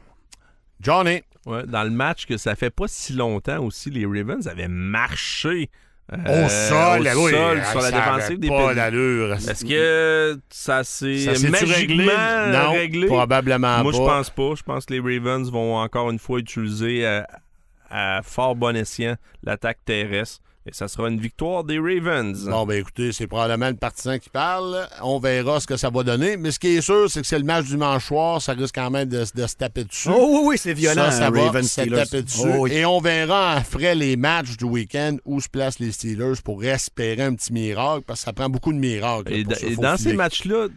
Speaker 1: Johnny.
Speaker 3: Ouais, dans le match que ça fait pas si longtemps aussi, les Ravens avaient marché euh,
Speaker 1: au sol,
Speaker 3: au
Speaker 1: oui,
Speaker 3: sol sur la
Speaker 1: avait
Speaker 3: défensive des
Speaker 1: pas d'allure.
Speaker 3: Est-ce que ça s'est magiquement
Speaker 1: réglé? Non,
Speaker 3: réglé?
Speaker 1: probablement
Speaker 3: Moi,
Speaker 1: pas.
Speaker 3: je pense pas. Je pense que les Ravens vont encore une fois utiliser euh, à, fort bon escient l'attaque terrestre. Et ça sera une victoire des Ravens.
Speaker 1: Bon, ben écoutez, c'est probablement le partisan qui parle. On verra ce que ça va donner. Mais ce qui est sûr, c'est que c'est le match du dimanche soir. Ça risque quand même de, de se taper dessus.
Speaker 2: Oh oui, oui, c'est violent,
Speaker 1: Ça, ça va
Speaker 2: Ravens
Speaker 1: se taper dessus.
Speaker 2: Oh, oui.
Speaker 1: Et on verra après les matchs du week-end où se placent les Steelers pour espérer un petit miracle, parce que ça prend beaucoup de miracles.
Speaker 3: Et,
Speaker 1: pour
Speaker 3: da-
Speaker 1: se
Speaker 3: et dans ces matchs-là,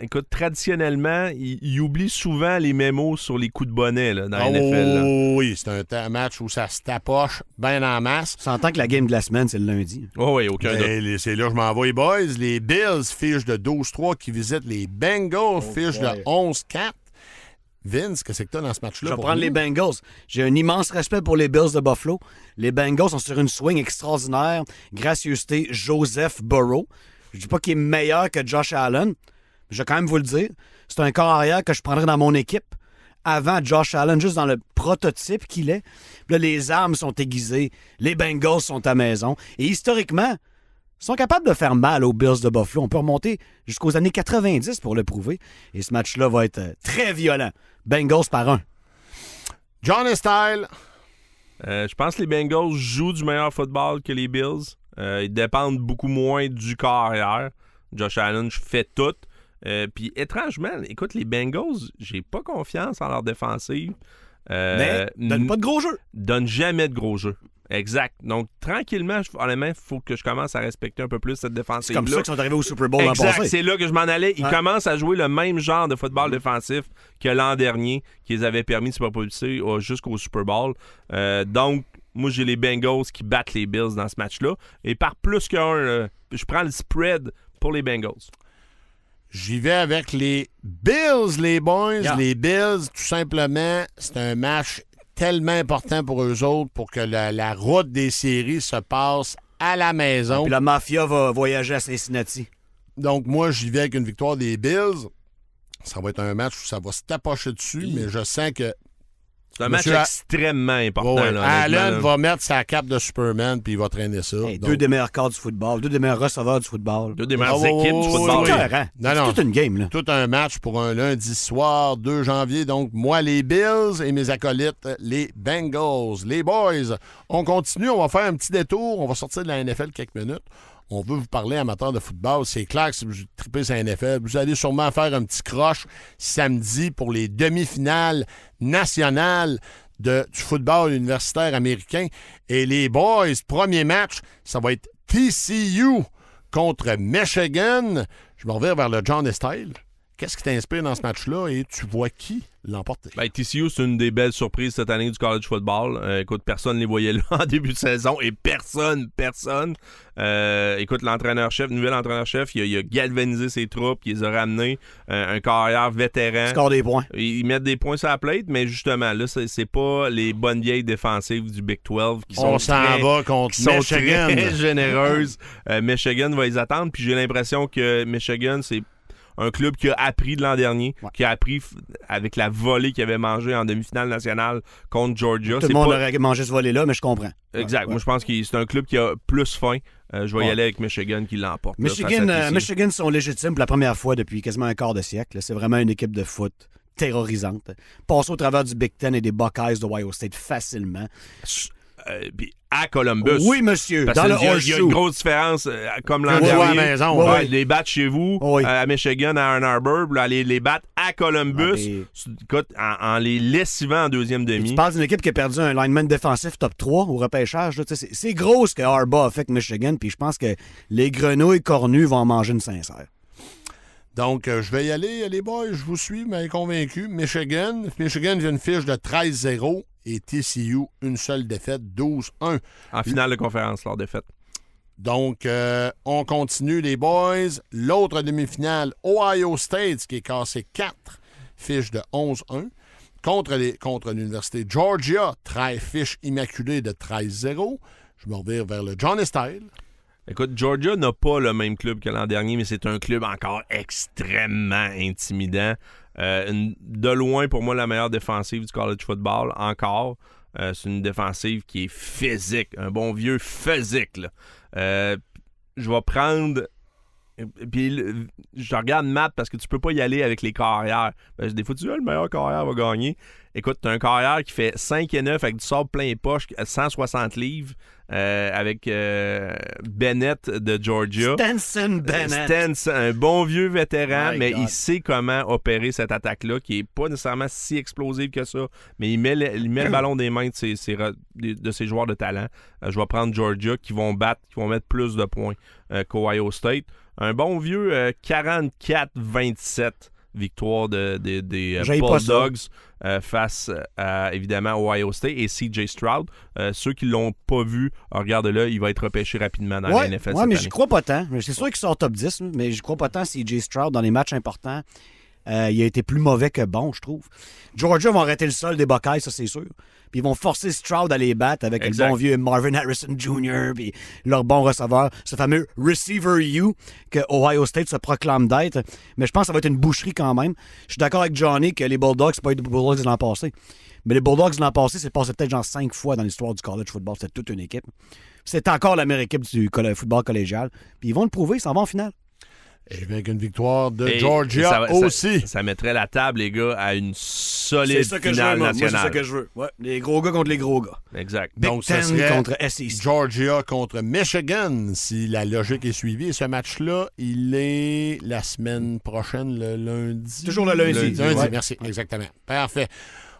Speaker 3: écoute, traditionnellement, ils ils oublient souvent les mémos sur les coups de bonnet là, dans la NFL. là.
Speaker 1: oh, oui, c'est un match où ça se tapoche bien en masse.
Speaker 2: On s'entend que la game de la semaine, c'est le lundi.
Speaker 3: Oh, oui, aucun doute.
Speaker 1: Ben, les- c'est là que je m'envoie, les boys. Les Bills fichent de 12-3 qui visitent les Bengals, fichent de 11-4. Vince, qu'est-ce que t'as dans ce match-là?
Speaker 2: Je vais
Speaker 1: pour
Speaker 2: prendre
Speaker 1: nous?
Speaker 2: les Bengals. J'ai un immense respect pour les Bills de Buffalo. Les Bengals sont sur une swing extraordinaire. Gracieuseté, Joseph Burrow. Je dis pas qu'il est meilleur que Josh Allen, je vais quand même vous le dire. C'est un corps arrière que je prendrais dans mon équipe avant Josh Allen, juste dans le prototype qu'il est. Puis là, les armes sont aiguisées. Les Bengals sont à maison. Et historiquement, ils sont capables de faire mal aux Bills de Buffalo. On peut remonter jusqu'aux années 90 pour le prouver. Et ce match-là va être euh, très violent. Bengals par un.
Speaker 1: John Style.
Speaker 3: Euh, je pense que les Bengals jouent du meilleur football que les Bills. Euh, ils dépendent beaucoup moins du corps arrière. Josh Allen fait tout. Euh, Puis étrangement, écoute, les Bengals, j'ai pas confiance en leur défensive. Euh,
Speaker 2: Mais donne pas de gros jeu.
Speaker 3: donne jamais de gros jeux. Exact. Donc, tranquillement, honnêtement, il faut que je commence à respecter un peu plus cette
Speaker 2: C'est
Speaker 3: défensive.
Speaker 2: comme ça qu'ils sont arrivés au Super Bowl l'an passé.
Speaker 3: c'est là que je m'en allais. Ils commencent à jouer le même genre de football défensif que l'an dernier, qui les avait permis de se propulser euh, jusqu'au Super Bowl. Euh, donc, moi, j'ai les Bengals qui battent les Bills dans ce match-là. Et par plus qu'un, je prends le spread pour les Bengals.
Speaker 1: J'y vais avec les Bills, les boys.
Speaker 2: Yeah.
Speaker 1: Les Bills, tout simplement, c'est un match tellement important pour eux autres pour que la, la route des séries se passe à la maison.
Speaker 2: Puis la mafia va voyager à Cincinnati.
Speaker 1: Donc, moi, j'y vais avec une victoire des Bills. Ça va être un match où ça va se tapocher dessus, mais je sens que
Speaker 3: C'est un match
Speaker 1: Monsieur
Speaker 3: extrêmement important.
Speaker 1: Ouais,
Speaker 3: là,
Speaker 1: Allen
Speaker 3: là.
Speaker 1: va mettre sa cape de Superman puis il va traîner ça.
Speaker 2: Hey,
Speaker 1: Donc,
Speaker 2: deux des meilleurs corps du football, deux des meilleurs receveurs du football.
Speaker 3: Deux des meilleures
Speaker 1: Ah,
Speaker 3: équipes du football.
Speaker 2: C'est
Speaker 1: oui.
Speaker 2: toute une game, là.
Speaker 1: tout un match pour un lundi soir, 2 janvier. Donc, moi, les Bills et mes acolytes, les Bengals. Les boys, on continue. On va faire un petit détour. On va sortir de la NFL quelques minutes. On veut vous parler, amateurs de football. C'est clair que si vous tripez sur NFL, vous allez sûrement faire un petit croche samedi pour les demi-finales nationales de, du football universitaire américain. Et les boys, premier match, ça va être TCU contre Michigan. Je me reviens vers le John Style. Qu'est-ce qui t'inspire dans ce match-là et tu vois qui l'emporter?
Speaker 3: Ben, TCU, c'est une des belles surprises cette année du college football. Euh, écoute, personne ne les voyait là en début de saison et personne, personne. Euh, écoute, l'entraîneur-chef, le nouvel entraîneur-chef, il, a- il a galvanisé ses troupes, il les a ramenés. Euh, un carrière vétéran.
Speaker 2: Score des points.
Speaker 3: Ils ils mettent des points sur la plate, mais justement, là, c'est c'est pas les bonnes vieilles défensives du Big 12 qui sont
Speaker 1: On s'en
Speaker 3: très-
Speaker 1: va contre
Speaker 3: qui sont
Speaker 1: Michigan.
Speaker 3: très généreuses. Euh, Michigan va les attendre, puis j'ai l'impression que Michigan, c'est un club qui a appris de l'an dernier,
Speaker 2: Ouais.
Speaker 3: qui a appris avec la volée qu'il avait mangée en demi-finale nationale contre Georgia.
Speaker 2: Tout
Speaker 3: C'est
Speaker 2: le monde
Speaker 3: pas-
Speaker 2: aurait mangé ce volet-là, mais je comprends.
Speaker 3: Exact.
Speaker 2: Ouais,
Speaker 3: Moi, je pense que c'est un club qui a plus faim. Euh, je vais y aller avec Michigan qui l'emporte.
Speaker 2: Michigan, euh. Michigan sont légitimes pour la première fois depuis quasiment un quart de siècle. C'est vraiment une équipe de foot terrorisante. Passe au travers du Big Ten et des Buckeyes de Ohio State facilement.
Speaker 3: Euh, puis à Columbus.
Speaker 2: Oui, monsieur,
Speaker 3: Parce
Speaker 2: dans le
Speaker 3: qu'il y a- il y a une grosse différence, euh, comme l'an
Speaker 1: Que de jouer à
Speaker 3: dernier.
Speaker 1: la maison,
Speaker 3: Ouais,
Speaker 1: ouais.
Speaker 3: Les battre chez vous, euh, à Michigan, à Ann Arbor, là, les, les battre à Columbus,
Speaker 2: Ah, mais-
Speaker 3: écoute, en, en les lessivant en deuxième
Speaker 2: Et
Speaker 3: demi.
Speaker 2: Tu parles d'une équipe qui a perdu un lineman défensif top 3 au repêchage. C'est c'est gros ce que Harbaugh a fait avec Michigan, puis je pense que les grenouilles cornues vont en manger une sincère.
Speaker 1: Donc, euh, je vais y aller, les boys. Je vous suis, mais convaincu. Michigan. Michigan vient une fiche de 13-0 et TCU, une seule défaite, 12-1.
Speaker 3: En finale de conférence, leur défaite.
Speaker 1: Donc, euh, on continue, les boys. L'autre demi-finale, Ohio State, qui est cassé 4, fiche de 11-1. Contre, les- contre l'Université Georgia, 13 fiche immaculée de 13-0. Je me revire vers le John Style.
Speaker 3: Écoute, Georgia n'a pas le même club que l'an dernier, mais c'est un club encore extrêmement intimidant. Euh, de loin, pour moi, la meilleure défensive du college football, encore. Euh, c'est une défensive qui est physique, un bon vieux physique. là. Euh, je vais prendre Puis je regarde Matt parce que tu peux pas y aller avec les carrières. Que des fois, tu dis, Ah, le meilleur carrière va gagner. Écoute, t'as un carrière qui fait 5 et 9 avec du sable plein les poches, 160 livres, euh, avec euh, Bennett de Georgia.
Speaker 2: Stenson Bennett.
Speaker 3: Stenson, un bon vieux vétéran,
Speaker 2: My
Speaker 3: mais
Speaker 2: God.
Speaker 3: il sait comment opérer cette attaque-là, qui est pas nécessairement si explosive que ça, mais il met le, il met le ballon des mains de ses, ses re- de de ses joueurs de talent. Euh, je vais prendre Georgia, qui vont battre, qui vont mettre plus de points euh, qu'Ohio State. Un bon vieux euh, 44-27 victoire de, de- des euh. Bulldogs euh, face à, évidemment, Ohio State et CJ Stroud. Euh, ceux qui l'ont pas vu, regarde-le, il va être repêché rapidement dans
Speaker 2: Ouais,
Speaker 3: la NFL cette
Speaker 2: mais j'y crois pas tant. C'est sûr qu'il sort top 10, là, mais j'y crois pas tant CJ Stroud dans les matchs importants. Euh, il a été plus mauvais que bon, je trouve. Georgia vont arrêter le sol des Buckeyes, ça c'est sûr. Puis ils vont forcer Stroud à les battre avec
Speaker 3: Exact.
Speaker 2: le bon vieux Marvin Harrison Jr. puis leur bon receveur, ce fameux receiver U que Ohio State se proclame d'être. Mais je pense que ça va être une boucherie quand même. Je suis d'accord avec Johnny que les Bulldogs, c'est pas les Bulldogs de l'an passé. Mais les Bulldogs de l'an passé, c'est passé peut-être genre cinq fois dans l'histoire du college football. C'était toute une équipe. C'est encore la meilleure équipe du football collégial. Puis ils vont le prouver, ils s'en vont en finale.
Speaker 1: Et avec une victoire de
Speaker 3: Et
Speaker 1: Georgia
Speaker 3: ça
Speaker 1: aussi.
Speaker 3: Ça, mettrait la table, les gars, à une solide
Speaker 2: C'est ça que je veux,
Speaker 3: finale
Speaker 2: moi. Moi, c'est ça que je veux. Ouais, les gros gars contre les gros gars.
Speaker 3: Exact.
Speaker 2: Big
Speaker 1: Donc, ça serait
Speaker 2: contre SEC.
Speaker 1: Georgia contre Michigan, si la logique est suivie. Et ce match-là, il est la semaine prochaine, le lundi.
Speaker 2: Toujours le lundi.
Speaker 1: Lundi,
Speaker 2: Ouais.
Speaker 1: merci. Exactement. Parfait.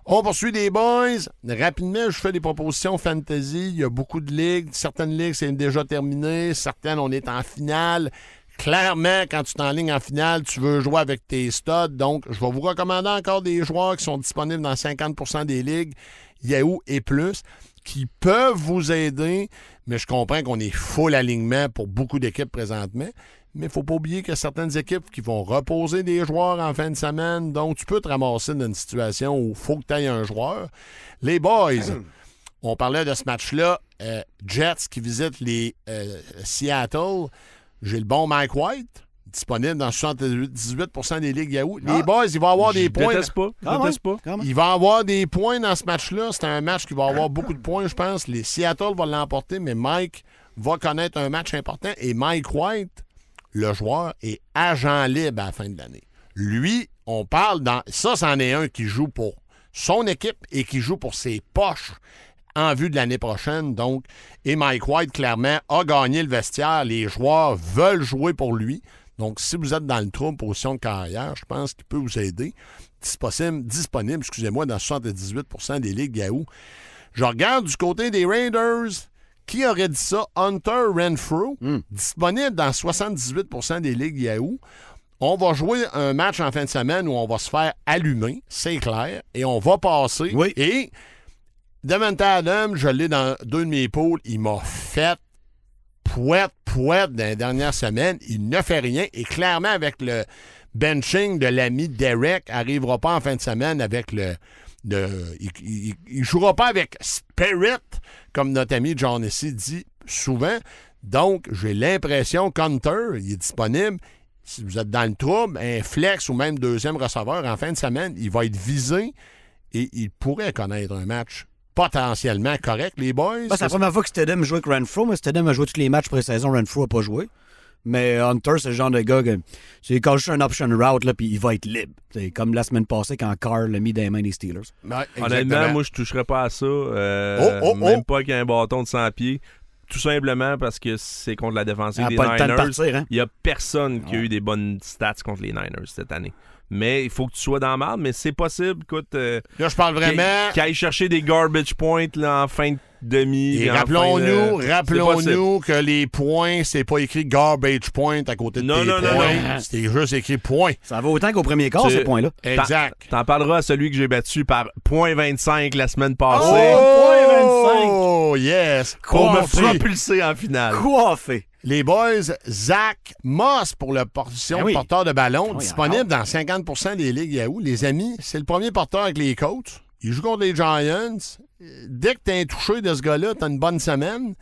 Speaker 1: On poursuit des boys. Rapidement, je fais des propositions fantasy. Il y a beaucoup de ligues. Certaines ligues, c'est déjà terminé. Certaines, on est en finale. Clairement, quand tu t'enlignes en finale, tu veux jouer avec tes studs. Donc, je vais vous recommander encore des joueurs qui sont disponibles dans 50% des ligues, Yahoo et plus, qui peuvent vous aider. Mais je comprends qu'on est full alignement pour beaucoup d'équipes présentement. Mais il ne faut pas oublier qu'il y a certaines équipes qui vont reposer des joueurs en fin de semaine. Donc, tu peux te ramasser dans une situation où il faut que tu aies un joueur. Les boys, on parlait de ce match-là. euh, Jets qui visitent les euh, Seattle. J'ai le bon Mike White, disponible dans 78% des ligues Yahoo. Les
Speaker 2: Ah.
Speaker 1: boys, il va avoir des points.
Speaker 3: déteste pas.
Speaker 2: Ah
Speaker 3: déteste pas.
Speaker 1: Il va avoir des points dans ce match-là. C'est un match qui va avoir beaucoup de points, je pense. Les Seattle va l'emporter, mais Mike va connaître un match important. Et Mike White, le joueur, est agent libre à la fin de l'année. Lui, on parle dans. Ça, c'en est un qui joue pour son équipe et qui joue pour ses poches en vue de l'année prochaine. Donc, et Mike White, clairement, a gagné le vestiaire. Les joueurs veulent jouer pour lui. Donc, si vous êtes dans le trou, position de carrière, je pense qu'il peut vous aider. Disponible, disponible excusez-moi, dans 78% des ligues Yahoo. Je regarde du côté des Raiders. Qui aurait dit ça? Hunter Renfrew, disponible dans 78% des ligues Yahoo. On va jouer un match en fin de semaine où on va se faire allumer, c'est clair, et on va passer.
Speaker 2: Oui.
Speaker 1: Et Devante Adam, je l'ai dans deux de mes pôles, il m'a fait pouette, pouette dans les dernières semaines. Il ne fait rien. Et clairement, avec le benching de l'ami Derek, arrivera pas en fin de semaine avec le. il, ne jouera pas avec Spirit, comme notre ami John ici dit souvent. Donc, j'ai l'impression qu'Hunter, il est disponible. Si vous êtes dans le trouble, un flex ou même deuxième receveur en fin de semaine, il va être visé et il pourrait connaître un match potentiellement correct, les boys?
Speaker 2: Ben, c'est la première fois que Stedham joue avec Renfro, mais Stedham a joué tous les matchs pré-saison, Renfro n'a pas joué. Mais Hunter, c'est le genre de gars que c'est quand juste un option route, là, puis il va être libre. C'est comme la semaine passée quand Carr l'a mis dans les mains des Steelers.
Speaker 1: Ouais,
Speaker 3: Honnêtement, moi, je toucherais pas à ça. euh,
Speaker 1: Oh, oh,
Speaker 3: même
Speaker 1: oh.
Speaker 3: pas avec un bâton de 100 pieds. Tout simplement parce que c'est contre la défensive
Speaker 2: Il a
Speaker 3: des
Speaker 2: pas le temps de
Speaker 3: Niners.
Speaker 2: partir, hein?
Speaker 3: Il y a personne qui a eu des bonnes stats contre les Niners cette année. Mais il faut que tu sois dans le mal, mais c'est possible. Écoute, euh,
Speaker 1: Là, je parle vraiment.
Speaker 3: qu'il- aille chercher des garbage points là, en fin de demi.
Speaker 1: Rappelons-nous,
Speaker 3: de- c'est
Speaker 1: rappelons-nous que les points, c'est pas écrit garbage point à côté de
Speaker 3: Non,
Speaker 1: tes
Speaker 3: non, non,
Speaker 1: points.
Speaker 2: non.
Speaker 1: C'était juste écrit point.
Speaker 2: Ça va autant qu'au premier quart,
Speaker 3: Tu-
Speaker 2: ce point-là.
Speaker 1: Exact.
Speaker 3: T'en parleras à celui que j'ai battu par point 25 la semaine passée
Speaker 1: Oh, yes.
Speaker 3: pour me propulser en finale.
Speaker 2: Coiffé.
Speaker 1: Les boys, Zach Moss pour le portion
Speaker 2: oui.
Speaker 1: porteur de ballon,
Speaker 2: oui,
Speaker 1: disponible dans 50% des ligues Yahoo. Les amis, c'est le premier porteur avec les coachs. Il joue contre les Giants. Dès que tu un touché de ce gars-là, tu as une bonne semaine.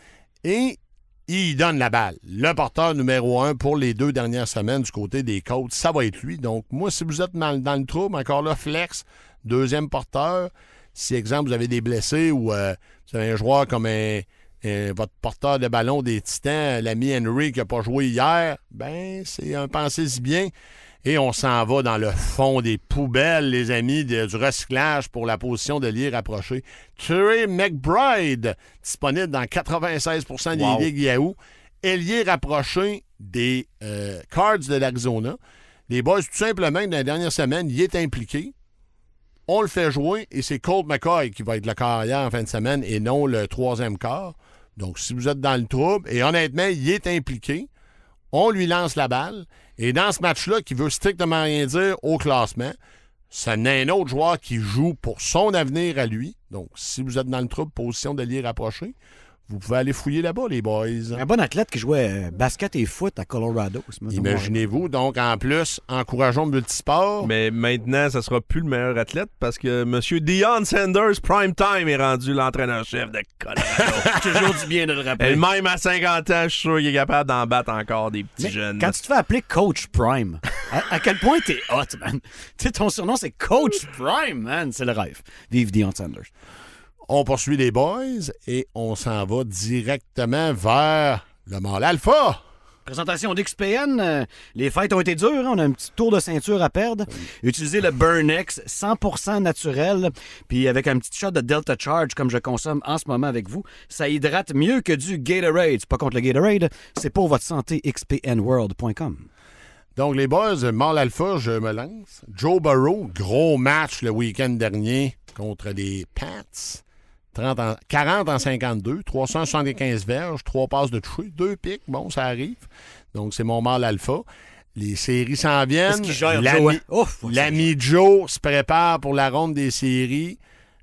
Speaker 1: Et il donne la balle. Le porteur numéro un pour les deux dernières semaines du côté des coachs, ça va être lui. Donc, moi, si vous êtes dans, dans le trouble, encore là, flex, deuxième porteur. Si, exemple, vous avez des blessés ou euh, vous avez un joueur comme un, euh, votre porteur de ballon des Titans, l'ami Henry qui n'a pas joué hier, ben c'est un pensez-y bien. Et on s'en va dans le fond des poubelles, les amis, de- du recyclage pour la position de lier rapproché. Trey McBride, disponible dans 96% des
Speaker 3: Wow.
Speaker 1: ligues Yahoo. Ailier rapproché des euh, Cards de l'Arizona. Les boys, tout simplement, dans la dernière semaine, il est impliqué. On le fait jouer et c'est Colt McCoy qui va être le carrière en fin de semaine et non le troisième quart. Donc, si vous êtes dans le trouble, et honnêtement, il est impliqué, on lui lance la balle. Et dans ce match-là, qui veut strictement rien dire au classement, ça n'est un autre joueur qui joue pour son avenir à lui. Donc, si vous êtes dans le trouble, position de lier rapproché, vous pouvez aller fouiller là-bas, les boys.
Speaker 2: Un bon athlète qui jouait euh, basket et foot à Colorado.
Speaker 1: Imaginez-vous. Donc, en plus, encourageons le multisport.
Speaker 3: Mais maintenant, ça sera plus le meilleur athlète parce que M. Deion Sanders Prime Time est rendu l'entraîneur-chef de Colorado.
Speaker 2: toujours du bien de le
Speaker 3: Et
Speaker 2: rappeler.
Speaker 3: même à 50 ans, je suis sûr qu'il est capable d'en battre encore des petits
Speaker 2: Mais
Speaker 3: jeunes.
Speaker 2: Quand tu te fais appeler Coach Prime, à, à quel point t'es hot, man? Tu sais, ton surnom, c'est Coach Prime, man. C'est le rêve. Vive Deion Sanders.
Speaker 1: On poursuit les boys et on s'en va directement vers le mâle alpha.
Speaker 2: Présentation d'XPN. euh, les fêtes ont été dures. hein, On a un petit tour de ceinture à perdre. Utilisez le Burnex 100% naturel. Puis avec un petit shot de Delta Charge comme je consomme en ce moment avec vous, ça hydrate mieux que du Gatorade. C'est pas contre le Gatorade, c'est pour votre santé. XPNWorld.com.
Speaker 1: Donc, les boys, mâle alpha, je me lance. Joe Burrow, gros match le week-end dernier contre les Pats. 30 en- 40 en 52, 375 verges, 3 passes de toucher, 2 pics. Bon, ça arrive. Donc, c'est mon mâle alpha. Les séries s'en viennent. L'ami-
Speaker 2: Joe, hein?
Speaker 1: Joe se prépare pour la ronde des séries.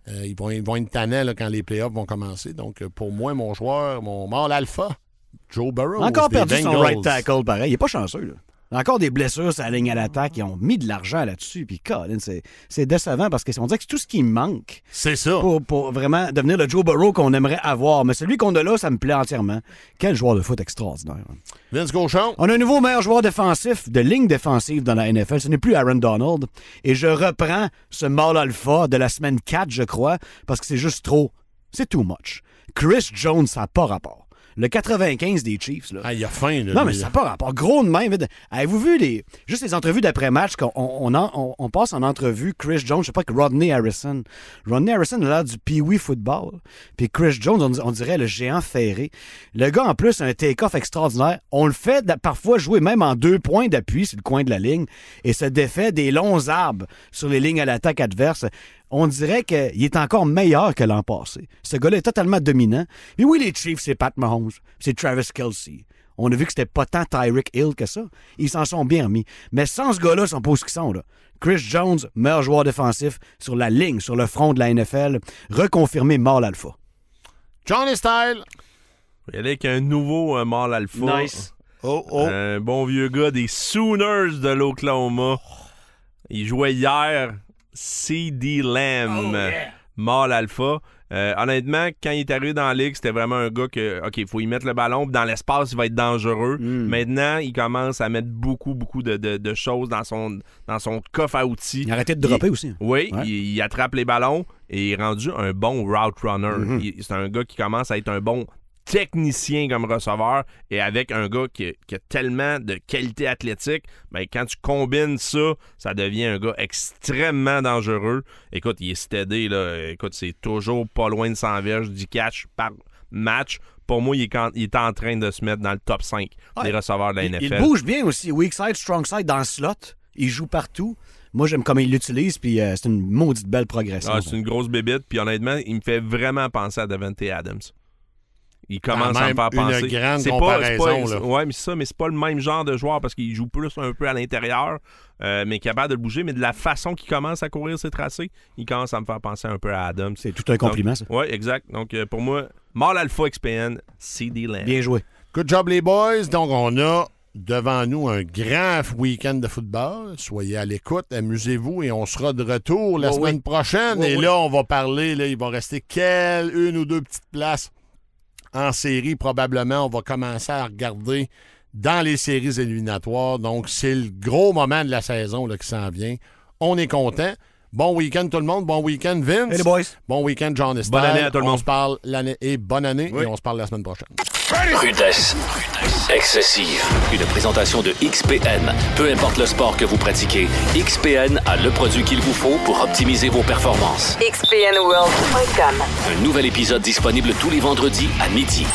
Speaker 1: Euh, ils, vont, ils vont être tannants là, quand les playoffs vont commencer. Donc, euh, pour moi, mon joueur, mon mâle alpha, Joe Burrow.
Speaker 2: Encore perdu son right tackle, pareil. Il est pas chanceux, là. Encore des blessures sur la ligne à l'attaque. Ils ont mis de l'argent là-dessus. Puis, Colin, c'est c'est décevant parce qu'on dirait que c'est tout ce qui manque
Speaker 1: C'est ça.
Speaker 2: pour, pour vraiment devenir le Joe Burrow qu'on aimerait avoir. Mais celui qu'on a là, ça me plaît entièrement. Quel joueur de foot extraordinaire.
Speaker 1: Vince Gauchon.
Speaker 2: On a un nouveau meilleur joueur défensif de ligne défensive dans la NFL. Ce n'est plus Aaron Donald. Et je reprends ce mâle alpha de la semaine 4, je crois, parce que c'est juste trop. C'est too much. Chris Jones, ça n'a pas rapport. Le 95 des Chiefs, là.
Speaker 1: Ah, il a faim, là.
Speaker 2: Non, mais
Speaker 1: lui.
Speaker 2: ça n'a pas rapport. Gros de même. Avez-vous vu les, juste les entrevues d'après-match qu'on on, on- on passe en entrevue Chris Jones, je sais pas que Rodney Harrison. Rodney Harrison a l'air du Pee-Wee football. Puis Chris Jones, on, on dirait le géant ferré. Le gars, en plus, a un take-off extraordinaire. On le fait parfois jouer même en deux points d'appui sur le coin de la ligne et se défait des longs arbres sur les lignes à l'attaque adverse. On dirait qu'il est encore meilleur que l'an passé. Ce gars-là est totalement dominant. Mais oui, les Chiefs, c'est Pat Mahomes, c'est Travis Kelsey. On a vu que c'était pas tant Tyreek Hill que ça. Ils s'en sont bien remis. Mais sans ce gars-là, ils sont pas où ils sont. Là. Chris Jones, meilleur joueur défensif sur la ligne, sur le front de la NFL, reconfirmé mâle alpha.
Speaker 1: Johnny Style.
Speaker 3: Il y a avec un nouveau euh, mâle alpha.
Speaker 1: Oh, oh.
Speaker 3: Un bon vieux gars des Sooners de l'Oklahoma. Il jouait hier C.D. Lamb, mâle alpha. Euh, honnêtement, quand il est arrivé dans la ligue, c'était vraiment un gars que, OK, il faut y mettre le ballon, dans l'espace, il va être dangereux. Maintenant, il commence à mettre beaucoup, beaucoup de, de- de choses dans son, dans son coffre à outils.
Speaker 2: Il a arrêté de dropper
Speaker 3: Il-
Speaker 2: aussi.
Speaker 3: Oui,
Speaker 2: Ouais.
Speaker 3: il, il attrape les ballons et il est rendu un bon route runner. Il- C'est un gars qui commence à être un bon technicien comme receveur et avec un gars qui, qui a tellement de qualité athlétique, ben, quand tu combines ça, ça devient un gars extrêmement dangereux. Écoute, il est steady, là. Écoute, c'est toujours pas loin de 100 verges, 10 catch par match. Pour moi, il est, quand- il est en train de se mettre dans le top 5 des receveurs de la
Speaker 2: Il,
Speaker 3: NFL.
Speaker 2: il bouge bien aussi. Weak side, strong side dans le slot. Il joue partout. Moi, j'aime comment il l'utilise, puis euh, c'est une maudite belle progression.
Speaker 3: Ah, c'est une grosse bébite. Puis honnêtement, il me fait vraiment penser à Devante Adams. Il commence à me faire
Speaker 1: une
Speaker 3: penser.
Speaker 1: grande
Speaker 3: C'est
Speaker 1: comparaison,
Speaker 3: c'est
Speaker 1: là.
Speaker 3: Ouais, mais c'est ça, mais c'est pas le même genre de joueur parce qu'il joue plus un peu à l'intérieur, euh, mais capable de le bouger. Mais de la façon qu'il commence à courir ses tracés, il commence à me faire penser un peu à Adams.
Speaker 2: C'est tout un compliment, ça.
Speaker 3: Oui, exact. Donc euh, pour moi, Mal Alpha XPN, CD Land.
Speaker 2: Bien joué.
Speaker 1: Good job, les boys. Donc, on a devant nous un grand week-end de football. Soyez à l'écoute, amusez-vous et on sera de retour la
Speaker 2: Oui,
Speaker 1: semaine
Speaker 2: oui.
Speaker 1: prochaine.
Speaker 2: Oui,
Speaker 1: et
Speaker 2: oui.
Speaker 1: là, on va parler, là, il va rester quelle, une ou deux petites places en série. Probablement, on va commencer à regarder dans les séries éliminatoires. Donc, c'est le gros moment de la saison là, qui s'en vient. On est content. Bon week-end tout le monde. Bon week-end Vince.
Speaker 5: Hey, les boys.
Speaker 1: Bon week-end John Estelle.
Speaker 3: Bonne année à tout le
Speaker 1: On
Speaker 3: monde.
Speaker 1: se parle l'année et bonne année et on se parle la semaine prochaine.
Speaker 4: Rudesse. Excessive. Une présentation de XPN. Peu importe le sport que vous pratiquez, XPN a le produit qu'il vous faut pour optimiser vos performances.
Speaker 6: XPNWorld.com.
Speaker 4: Un nouvel épisode disponible tous les vendredis à midi.